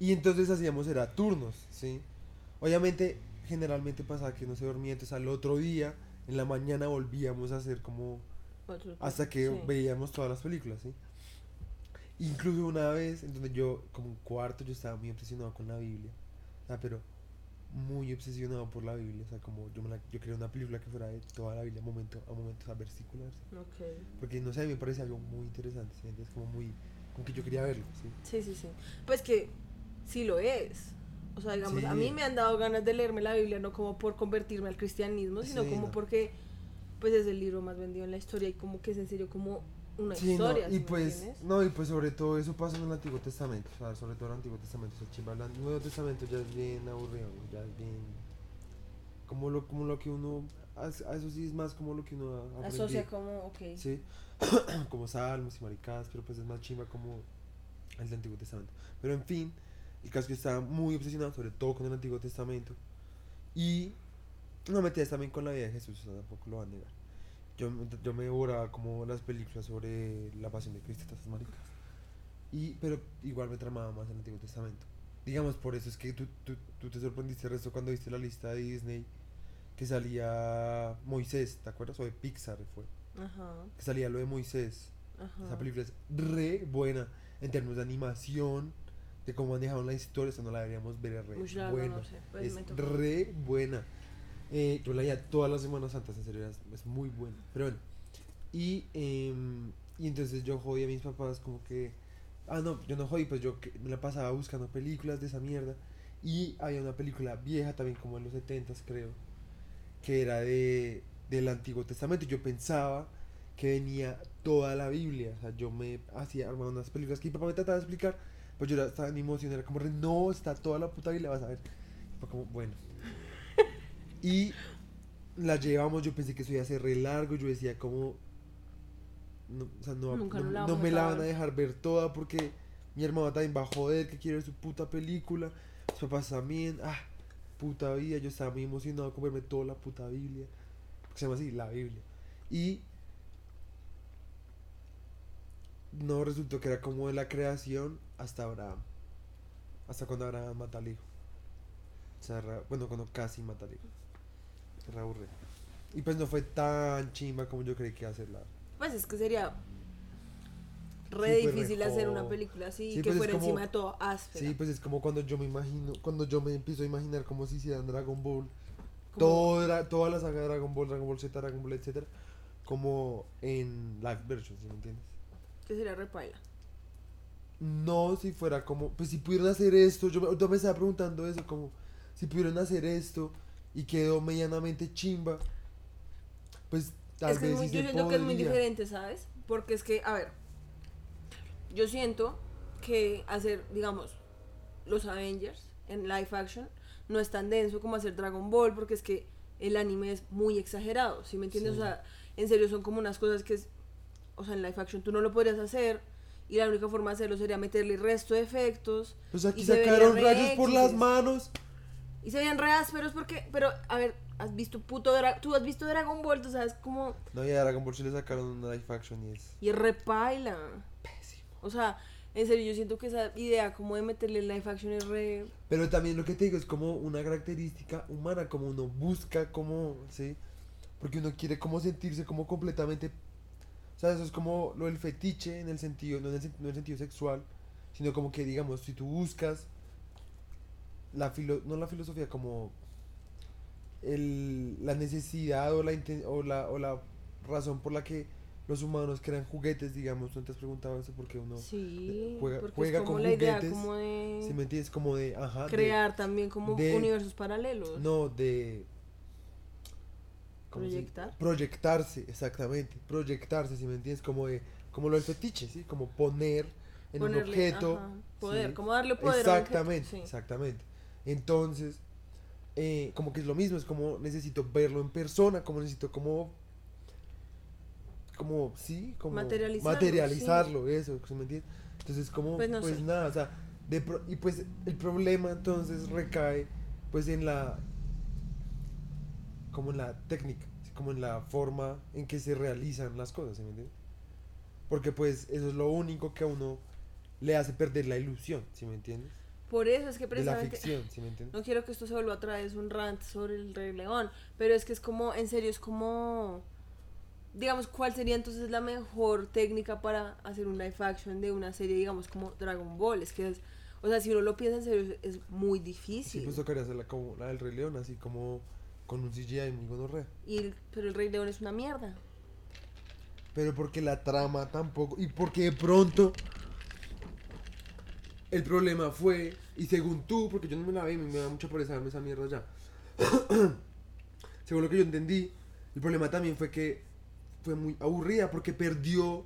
y entonces hacíamos, era turnos, ¿sí? Obviamente, generalmente pasaba que no se dormía, entonces al otro día, en la mañana volvíamos a hacer como Otro hasta que sí. veíamos todas las películas, ¿sí? Incluso una vez en donde yo, como un cuarto, yo estaba muy obsesionado con la Biblia. Sea, pero muy obsesionado por la Biblia. O sea, como yo, me la, yo quería una película que fuera de toda la Biblia, momento a momento, o sea, versículo a versículo. Ok. Porque no sé, me parece algo muy interesante, ¿sí? Es como muy, como que yo quería verlo, ¿sí? Sí, sí, sí. Pues que sí lo es. O sea, digamos, a mí me han dado ganas de leerme la Biblia, no como por convertirme al cristianismo, sino Sí, como no. porque pues es el libro más vendido en la historia y como que es en serio como una Sí, no, y ¿sí me pues, no, y pues sobre todo eso pasa en el Antiguo Testamento, o sea, sobre todo en el Antiguo Testamento, o sea, chimba, el Nuevo Testamento ya es bien aburrido, ya es bien, como lo, como lo que uno, a a eso sí es más como lo que uno. Asocia como, ok. Sí, como salmos y maricadas, pero pues es más chimba como el del Antiguo Testamento. Pero en fin, el caso es que estaba muy obsesionado, sobre todo con el Antiguo Testamento. Y no metías también con la vida de Jesús, o sea, tampoco lo van a negar. Yo, yo me devoraba como las películas sobre la pasión de Cristo esas maricas. Y, pero igual me tramaba más el Antiguo Testamento. Digamos, por eso es que tú, tú, tú te sorprendiste el resto cuando viste la lista de Disney que salía Moisés, ¿te acuerdas? O de Pixar fue Ajá, que salía lo de Moisés. ajá. Esa película es re buena en términos de animación, de cómo manejaron la historia, eso no la deberíamos ver, re buena. no sé, pues es re buena. Eh, yo la veía todas las Semanas Santas, en serio, es, muy buena. Pero bueno, y, em, y entonces yo jodí a mis papás como que... Ah, no, yo no jodí, pues yo me la pasaba buscando películas de esa mierda. Y había una película vieja también, como en los 70 creo, que era de, del Antiguo Testamento. Yo pensaba que venía toda la Biblia. O sea, yo me hacía armar unas películas que mi papá me trataba de explicar, pues yo era, estaba emoción, era como, no, está toda la puta Biblia, vas a ver. Fue como, bueno. Y la llevamos, yo pensé que eso iba a ser re largo, yo decía como... No, o sea, no, no- la me a la van a dejar ver toda porque mi hermano también va a joder que quiere ver su puta película. Mis papás también, ah, puta vida, yo estaba muy emocionado con verme toda la puta Biblia. porque Se llama así, la Biblia. Y no resultó que era como de la creación hasta Abraham. Hasta cuando Abraham mata al hijo. O sea, Ra- bueno, cuando casi mata al hijo. Era aburrido. Y pues no fue tan chimba como yo creí que iba a ser la. Pues es que sería re Sí, fue re difícil hacer una película así Sí, que pues es fuera como- encima de todo áspera. Sí, pues es como cuando yo me imagino, cuando yo me empiezo a imaginar como si hicieran Dragon Ball. Era- toda la saga de Dragon Ball, Dragon Ball Z, Dragon Ball, etcétera, como en live version, ¿sí me entiendes? Que sería repaila. No si fuera como, pues si pudieran hacer esto, yo, me- yo me estaba preguntando eso, como si pudieran hacer esto y quedó medianamente chimba, pues tal es que vez es muy, sí yo siento que es muy podría. diferente, ¿sabes? Porque es que, a ver, yo siento que hacer, digamos, los Avengers en live action no es tan denso como hacer Dragon Ball, porque es que el anime es muy exagerado, ¿sí me entiendes? Sí. O sea, en serio son como unas cosas que es, o sea, en live action tú no lo podrías hacer y la única forma de hacerlo sería meterle resto de efectos Pues aquí y se vería sacaron rayos por las manos. Y se veían re ásperos porque, pero, a ver, has visto puto, Dra- tú has visto Dragon Ball, tú sabes cómo... No, ya Dragon Ball sí le sacaron una live action y es Y es repaila. pésimo. O sea, en serio, yo siento que esa idea como de meterle live action es re... Pero también lo que te digo es como una característica humana, como uno busca, como, ¿sí? Porque uno quiere como sentirse como completamente... O sea, eso es como lo del fetiche en el sentido, no en el, no en el sentido sexual, sino como que, digamos, si tú buscas la filo, no la filosofía, como el, la necesidad o la, o, la, o la razón por la que los humanos crean juguetes, digamos, ¿no te has preguntado eso? Porque uno, Sí, juega- porque juega es como con la idea juguetes, como de si me entiendes, como de, ajá, de- crear también como de- universos paralelos. No, de. ¿cómo se- Proyectar. Proyectarse, exactamente. Proyectarse, si me entiendes, como de. Como lo del fetiche, ¿sí? Como poner en un objeto. ajá, poder, ¿sí? como darle poder a un objeto, Exactamente, sí. exactamente. Entonces, eh, como que es lo mismo, es como necesito verlo en persona, como necesito como. Como, sí, como. Materializarlo, materializarlo, eso, ¿sí me entiendes? Entonces, como. Pues Pues, no nada, o sea. De pro- y pues el problema entonces recae pues en la como en la técnica, como en la forma en que se realizan las cosas, ¿sí me entiendes? Porque pues eso es lo único que a uno le hace perder la ilusión, ¿sí me entiendes? Por eso es que De la precisamente... ficción, ¿sí me entiendes? No quiero que esto se vuelva otra vez un rant sobre el Rey León, pero es que es como, en serio, es como, digamos, ¿cuál sería entonces la mejor técnica para hacer un live action de una serie, digamos, como Dragon Ball? Es que es, o sea, si uno lo piensa en serio, es, muy Sí, difícil. pues tocaría hacerla como la del Rey León, así como con un CGI muy gonorrea. Y el- pero el Rey León es una mierda. Pero porque la trama tampoco. Y porque de pronto. El problema fue. Y según tú, porque yo no me la vi, me da mucha pereza darme esa mierda ya. según lo que yo entendí, el problema también fue que fue muy aburrida porque perdió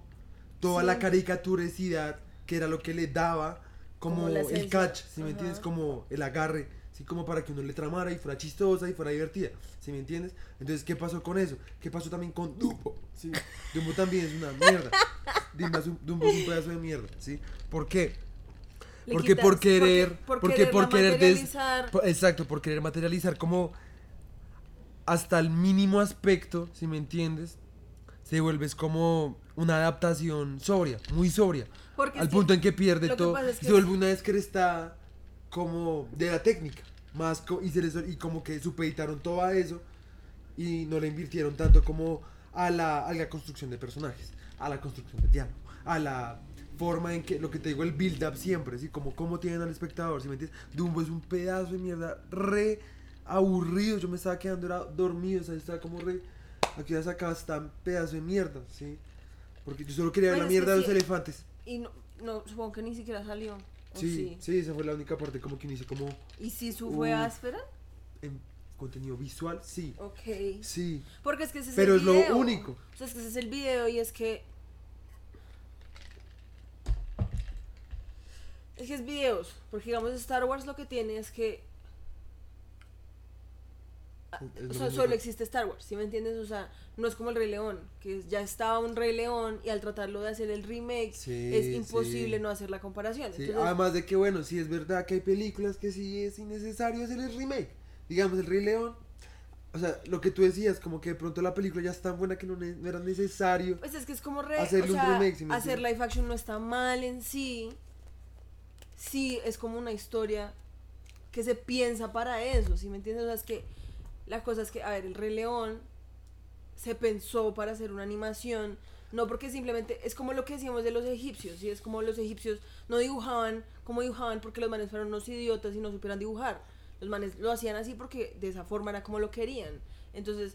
toda Sí. la caricaturicidad que era lo que le daba como, Como el catch, si me Ajá. entiendes, como el agarre, así como para que uno le tramara y fuera chistosa y fuera divertida, si me entiendes. Entonces, ¿qué pasó con eso? ¿Qué pasó también con Dumbo? ¿Sí? Dumbo también es una mierda. Dumbo es un pedazo de mierda, ¿sí? ¿Por qué? Le Porque quitas- por querer, por porque por querer materializar. exacto, por querer materializar como hasta el mínimo aspecto, si me entiendes, se vuelves como una adaptación sobria, muy sobria, Porque al que punto en que pierde que todo pasa es que se vuelve una descrestada como de la técnica, más co- y se les y como que supeditaron todo a eso y no le invirtieron tanto como a la, a la construcción de personajes, a la construcción de diálogo, a la forma en que, lo que te digo, el build up siempre, ¿sí? Como cómo tienen al espectador, ¿sí me entiendes? Dumbo es un pedazo de mierda re aburrido, yo me estaba quedando era dormido, o sea, estaba como re, aquí ya sacaba hasta un pedazo de mierda, ¿sí? Porque yo solo quería ver la mierda de los sí. elefantes. Y no, no, supongo que ni siquiera salió. ¿o Sí, sí, esa fue la única parte como que inició como ¿Y si su fue Uh. áspera? en- contenido visual, sí. Ok. Sí. Porque es que ese es Pero el es lo video. único. O sea, es que ese es el video y es que. Es que es videos. Porque digamos, Star Wars lo que tiene es que. ah, Es- o sea, solo existe Star Wars, ¿sí me entiendes? O sea, no es como el Rey León, que ya estaba un Rey León y al tratarlo de hacer el remake Sí, es imposible sí. no hacer la comparación. Sí, Entonces, Además de que, bueno, sí es verdad que hay películas que sí es innecesario hacer el remake. Digamos, El Rey León. O sea, lo que tú decías, como que de pronto la película ya es tan buena que no, ne- no era necesario. Pues es que es como re, Hacerle o un remake, ¿sí me hacer live action no está mal en sí. Sí, es como una historia que se piensa para eso, ¿sí me entiendes? O sea, es que la cosa es que, a ver, el Rey León se pensó para hacer una animación, no porque simplemente, es como lo que decíamos de los egipcios, ¿sí? Es como los egipcios no dibujaban como dibujaban porque los manes fueron unos idiotas y no supieran dibujar. Los manes lo hacían así porque de esa forma era como lo querían. Entonces,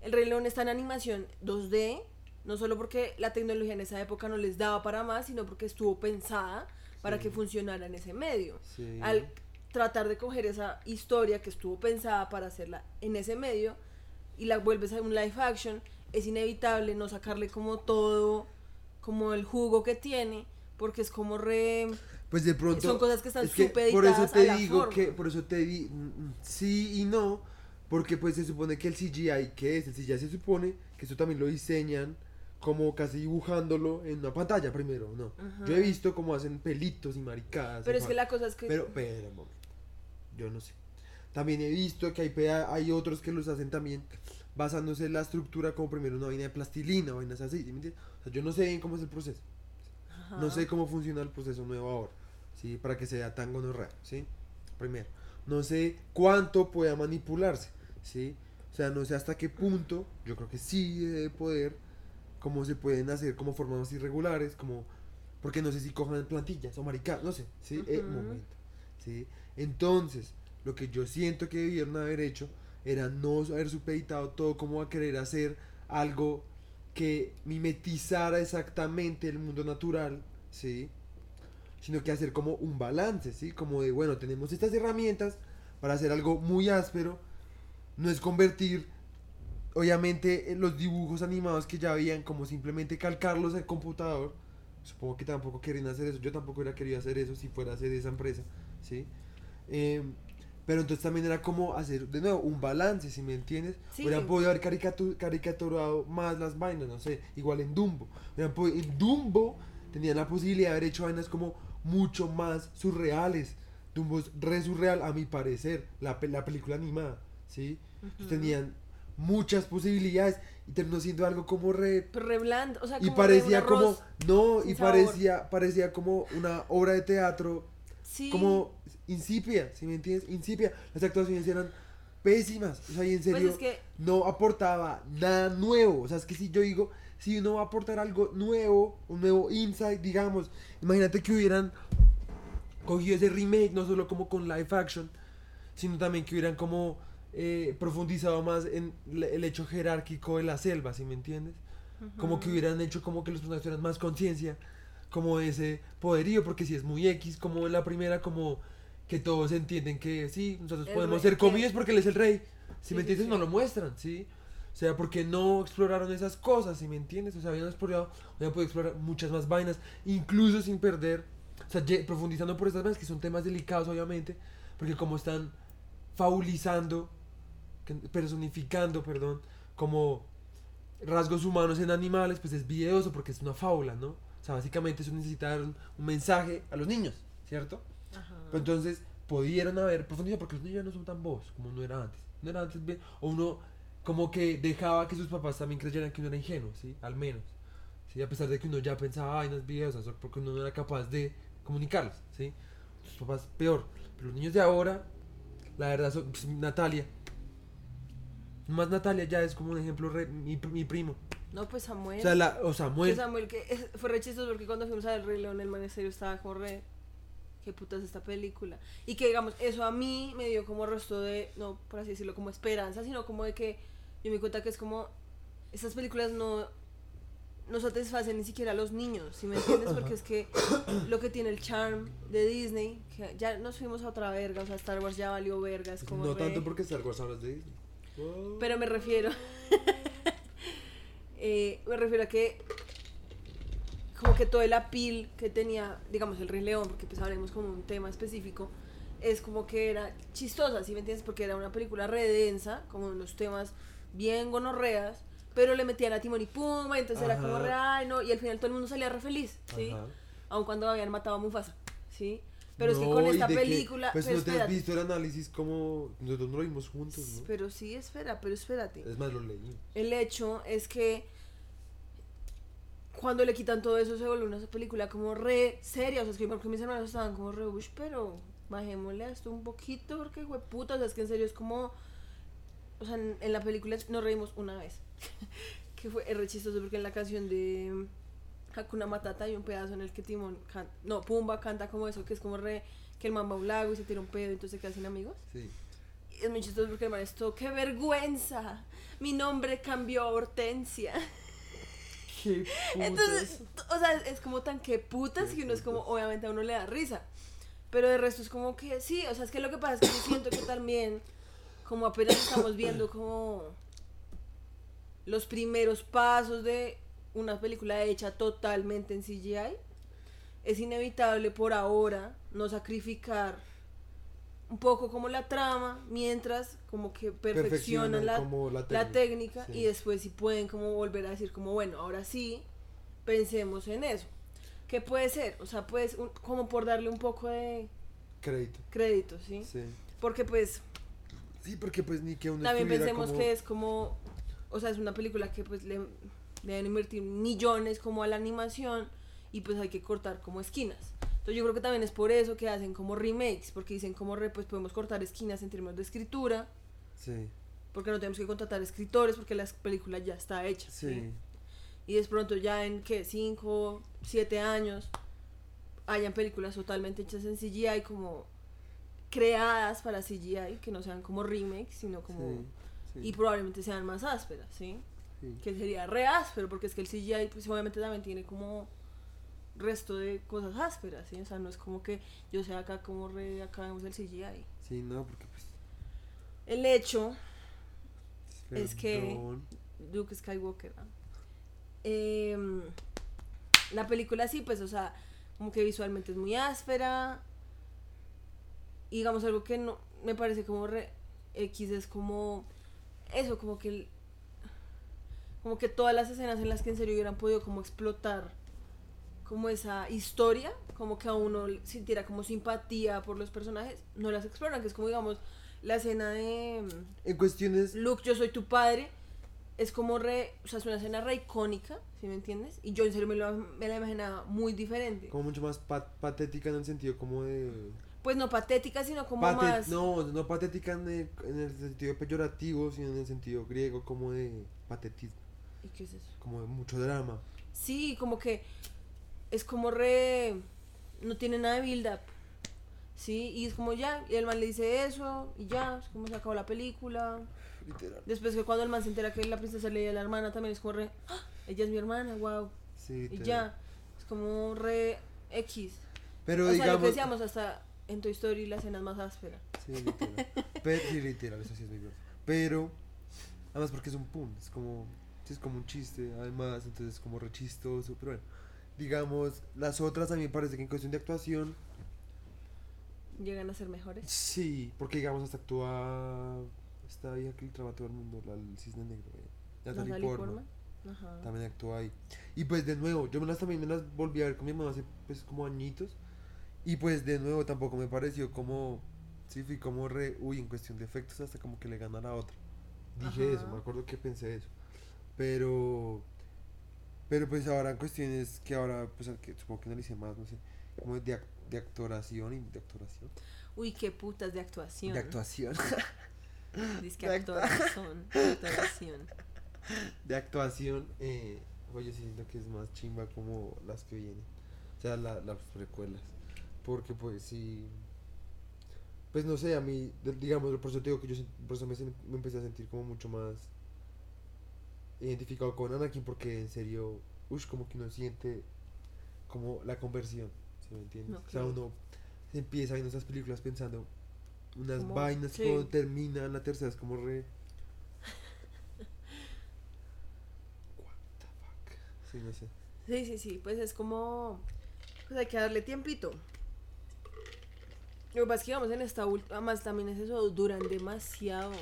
el Rey León está en animación 2D, no solo porque la tecnología en esa época no les daba para más, sino porque estuvo pensada para que funcionara en ese medio. Al tratar de coger esa historia que estuvo pensada para hacerla en ese medio y la vuelves a un live action, es inevitable no sacarle como todo, como el jugo que tiene, porque es como re... Pues de pronto. Son cosas que están es que Por eso te digo que. Por eso te di. mm, mm, Sí y no. Porque pues se supone que el CGI, que es? El CGI se supone que eso también lo diseñan como casi dibujándolo en una pantalla primero, ¿no? Ajá. Yo he visto cómo hacen pelitos y maricadas. Pero y es que la cosa es que... Pero, pero, un momento. Yo no sé. También he visto que hay, hay otros que los hacen también basándose en la estructura como primero una vaina de plastilina, vainas así, ¿sí me entiendes? O sea, yo no sé bien cómo es el proceso. Ajá. No sé cómo funciona el proceso nuevo ahora, ¿sí? Para que sea tan gonorrea, ¿sí? Primero. No sé cuánto pueda manipularse, ¿sí? O sea, no sé hasta qué punto, yo creo que sí debe poder, cómo se pueden hacer como formas irregulares, como, porque no sé si cojan plantillas o maricadas, no sé, ¿sí? Eh, momento, ¿sí? Entonces, lo que yo siento que debieron haber hecho era no haber supeditado todo como a querer hacer algo que mimetizara exactamente el mundo natural, ¿sí? Sino que hacer como un balance, ¿sí? Como de, bueno, tenemos estas herramientas para hacer algo muy áspero, no es convertir, obviamente, en los dibujos animados que ya habían, como simplemente calcarlos al computador. Supongo que tampoco quieren hacer eso, yo tampoco hubiera querido hacer eso si fuera a hacer esa empresa, ¿sí? Em, pero entonces también era como hacer, de nuevo, un balance, si me entiendes. Sí. Hubieran podido haber caricatu- caricaturado más las vainas, no sé, igual en Dumbo. En Dumbo tenían la posibilidad de haber hecho vainas como mucho más surreales. Dumbo es re surreal, a mi parecer, la, pe- la película animada, ¿sí? Entonces tenían muchas posibilidades y terminó siendo algo como re re blando, o sea, y como de parecía como no y sabor. parecía parecía como una obra de teatro Sí. como insípida si me entiendes insípida las actuaciones eran pésimas o sea y en Pues serio es que no aportaba nada nuevo o sea es que si yo digo si uno va a aportar algo nuevo un nuevo insight digamos imagínate que hubieran cogido ese remake no solo como con live action sino también que hubieran como eh, profundizado más en el hecho jerárquico de la selva si me entiendes como que hubieran hecho como que los personajes tuvieran más conciencia como ese poderío porque si es muy X como en la primera como que todos entienden que sí nosotros El podemos rey- ser comidos porque él es el rey si Sí, me sí, entiendes sí. no lo muestran sí o sea porque no exploraron esas cosas si me entiendes o sea habían explorado habían podido explorar muchas más vainas incluso sin perder o sea profundizando por estas vainas que son temas delicados obviamente porque como están fabulizando que- personificando perdón como rasgos humanos en animales, pues es videoso porque es una fábula, ¿no? O sea, básicamente eso necesita dar un, un mensaje a los niños, ¿cierto? Ajá. Pero entonces pudieron haber profundizado porque los niños ya no son tan bobos como no era antes. No era antes bien, o uno como que dejaba que sus papás también creyeran que uno era ingenuo, ¿sí? Al menos. ¿sí? A pesar de que uno ya pensaba vainas videosas, porque uno no era capaz de comunicarlas, ¿sí? Sus papás peor. Pero los niños de ahora, la verdad, son, pues, Natalia. Más Natalia ya es como un ejemplo, re- mi, mi primo. No, pues Samuel. O sea, la, o Que Samuel. Samuel, que es- fue re chistoso porque cuando fuimos a ver el Rey León, el serio estaba como re. ¿Qué puta es esta película? Y que digamos, eso a mí me dio como resto de, no por así decirlo, como esperanza, sino como de que yo me di cuenta que es como. Estas películas no. no satisface ni siquiera a los niños, ¿sí me entiendes? Porque es que lo que tiene el charm de Disney, que ya nos fuimos a otra verga, o sea, Star Wars ya valió verga, es como no re- tanto porque Star Wars ahora es de Disney. Wow. Pero me refiero. eh, me refiero a que. Como que todo el apil que tenía, digamos, el Rey León, porque pues hablemos como un tema específico, es como que era chistosa, ¿sí me entiendes? Porque era una película redensa, como unos temas bien gonorreas, pero le metían a Timón y Pumba, entonces era como Ajá. re, ay, no, y al final todo el mundo salía re feliz, ¿sí? Ajá. Aun cuando habían matado a Mufasa, ¿sí? Pero es que No, con ¿y esta película. Pues pero no te has visto el análisis como. Nosotros no lo vimos juntos, ¿no? Pero sí, espera, pero espérate. Es más, lo leí. El hecho es que cuando le quitan todo eso se vuelve una película como re seria. O sea, es que porque mis hermanos estaban como re, "Ush, pero bajémosle a esto un poquito porque fue puta. O sea, es que en serio es como. O sea, en, en la película nos reímos una vez. que fue re chistoso porque en la canción de Hakuna Matata hay un pedazo en el que Timón. can- no, Pumba canta como eso, que es como re. que el man va a un lago y se tira un pedo y entonces se quedan sin amigos. Sí. Y es muy chistoso porque el man es todo, ¡qué vergüenza! Mi nombre cambió a Hortensia. Qué Entonces, o sea, es como tan que putas Qué que uno es como, putas. obviamente a uno le da risa. Pero de resto es como que sí, o sea, es que lo que pasa es que yo siento que también, como apenas estamos viendo como los primeros pasos de una película hecha totalmente en CGI, es inevitable por ahora no sacrificar un poco como la trama mientras como que perfeccionan la, como la la técnica sí. y después si pueden como volver a decir como bueno ahora sí pensemos en eso ¿qué puede ser? o sea pues un- como por darle un poco de Crédito. crédito ¿sí? Sí. porque pues Sí, porque pues ni que uno también pensemos como- que es como o sea es una película que pues le deben invertir millones como a la animación y pues hay que cortar como esquinas entonces yo creo que también es por eso que hacen como remakes porque dicen como re, pues podemos cortar esquinas en términos de escritura Sí, porque no tenemos que contratar escritores porque la película ya está hecha sí. ¿sí? y de pronto ya en que 5, 7 años hayan películas totalmente hechas en CGI como creadas para CGI que no sean como remakes sino como sí, sí, y probablemente sean más ásperas ¿sí? Sí. que sería re áspero porque es que el CGI pues obviamente también tiene como resto de cosas ásperas ¿sí? o sea no es como que yo sea acá como re acá vemos el CGI Sí, no, porque pues. el hecho Es que-. Luke Skywalker. ¿no? Em, la película sí, pues, o sea, como que visualmente es muy áspera. Y digamos algo que no me parece como re X es como eso, como que el- como que todas las escenas en las que en serio hubieran podido como explotar como esa historia, como que a uno sintiera como simpatía por los personajes, no las exploran, que es como digamos la escena de em, En cuestiones. Luke, yo soy tu padre, es como re, o sea, es una escena re icónica, ¿sí me entiendes? Y yo en serio me, lo- me la imaginaba muy diferente. Como mucho más pa- patética en el sentido como de. Pues no patética, sino como más... No, no patética en el, en el sentido peyorativo, sino en el sentido griego, como de patetismo, ¿Y qué es eso? como de mucho drama. Sí, como que es como re... No tiene nada de build-up. Sí, y es como ya, y el man le dice eso, y ya, es como se acabó la película. Literal. Después que cuando el man se entera que la princesa leía a la hermana, también es como re... "Ah, ella es mi hermana, wow. Sí, Y ya, es como re X. Pero o sea, digamos. lo que decíamos hasta en Toy Story la escena es más áspera. Sí, literal. Pero, sí, literal, eso sí es muy verdad. Pero, además porque es un pun, es como, es como un chiste, además, entonces es como re chistoso, pero bueno. Digamos, las otras a mí me parece que en cuestión de actuación, Llegan a ser mejores. sí, porque digamos hasta actúa esta vieja que le traba todo el mundo, la el cisne negro, eh, Natalie Natalie Portman, Portman. Ajá. también actúa ahí. Y pues de nuevo, yo me las también me las volví a ver con mi mamá hace pues como añitos, y pues de nuevo tampoco me pareció como, sí, fui como re, uy, en cuestión de efectos hasta como que le gana a la otra. Dije eso, Ajá. me acuerdo que pensé eso. Pero, pero pues ahora en cuestiones que ahora, pues que supongo que analicé más, no sé, como de, de actoración y de actuación. Uy, qué putas de actuación. De actuación. Dice que de actuación. de actuación, eh, oye, sí siento que es más chimba como las que vienen. O sea, la- las precuelas. Porque pues sí. Pues no sé, a mí, digamos, por eso te digo que yo por eso me empecé a sentir como mucho más identificado con Anakin porque en serio uff, como que uno siente como la conversión, ¿sí me entiendes? No, O sea, uno empieza viendo esas películas pensando unas Como- vainas sí. cuando termina la tercera es como re... What the fuck. Sí, no sé. Sí, sí, sí, pues es como... Pues hay que darle tiempito. Lo que pasa es que digamos en esta última, más también es eso, duran demasiado.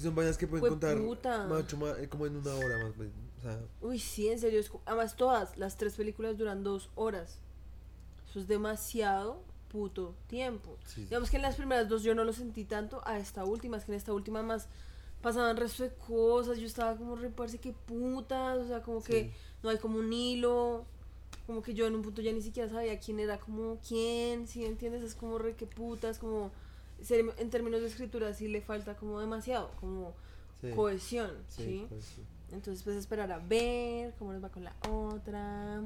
Y son vainas que pueden contar puta. más, eh, como en una hora más. O sea, Uy, sí, en serio. es además, todas las tres películas duran dos horas. Eso es demasiado puto tiempo. sí, sí. Digamos que en las primeras dos yo no lo sentí tanto. A esta última, es que en esta última más pasaban resto de cosas. Yo estaba como re, parce, que putas. O sea, como que Sí. no hay como un hilo. Como que yo en un punto ya ni siquiera sabía quién era como quién. ¿Sí me entiendes? Es como re que putas. Como en términos de escritura sí le falta como demasiado. Como sí, cohesión. sí, ¿sí? pues, sí. Entonces, pues esperar a ver cómo nos va con la otra.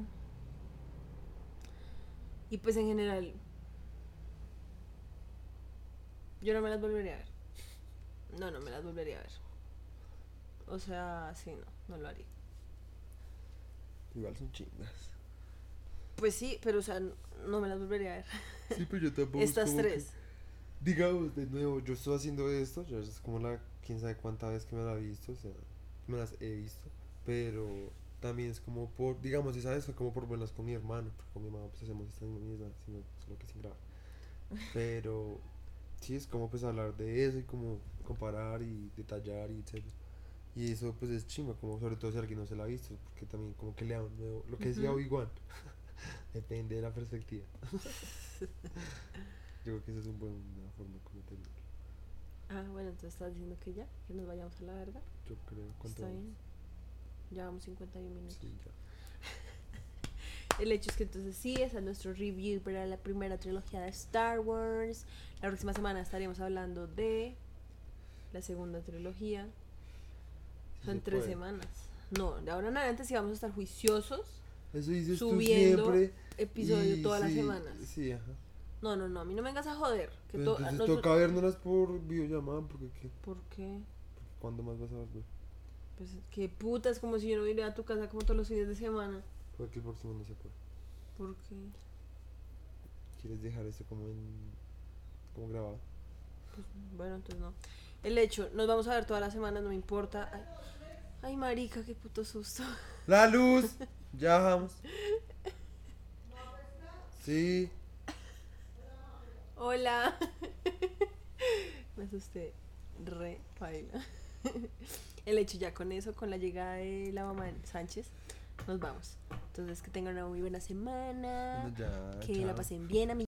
Y pues en general, yo no me las volvería a ver. No, no me las volvería a ver. O sea, sí, no, no lo haría. Igual son chingas. Pues sí, pero o sea, no me las volvería a ver. Sí, pero yo tampoco. es Estas que- tres. Digamos, de nuevo, yo estoy haciendo esto, ya es como la quién sabe cuánta vez que me la he visto, o sea, me las he visto, pero también es como por, digamos, esa vez fue como por verlas con mi hermano, porque con mi mamá pues hacemos esta misma mierda, sino solo que sin grabar. Pero sí es como pues hablar de eso y como comparar y detallar y etcétera. Y eso pues es chimba, como sobre todo si alguien no se la ha visto, porque también como que le da un nuevo, lo que decía Ujú. Obi-Wan, depende de la perspectiva. Yo creo que esa es una buena forma como tenerlo. Ah, bueno, entonces estás diciendo que ya, que nos vayamos a la verga. Yo creo. ¿Cuánto Está bien. Ya vamos 51 minutos. Sí, ya. El hecho es que entonces sí, ese es nuestro review para la primera trilogía de Star Wars. La próxima semana estaremos hablando de la segunda trilogía. Sí Son tres puede. semanas. No, de ahora en adelante sí vamos a estar juiciosos. Eso dices Subiendo tú siempre. Episodio y todas las sí, semanas. Sí, ajá. No, no, no, a mí no me vengas a joder. Que to- entonces toca vernoslas por videollamada, porque ¿qué? ¿Por qué? ¿cuándo más vas a volver? Pues qué putas, como si yo no iría a tu casa como todos los fines de semana. Porque el próximo no se puede. ¿Por qué? ¿Quieres dejar esto como en. como grabado? Pues, bueno, entonces no. El hecho, nos vamos a ver todas las semanas, no me importa. Ay, ay marica, qué puto susto. ¡La luz! ya bajamos. Sí. Hola. Me asusté. Re paila. El hecho ya con eso, con la llegada de la mamá de Sánchez, nos vamos. Entonces que tengan una muy buena semana. Ya. que la pasen bien, amigos.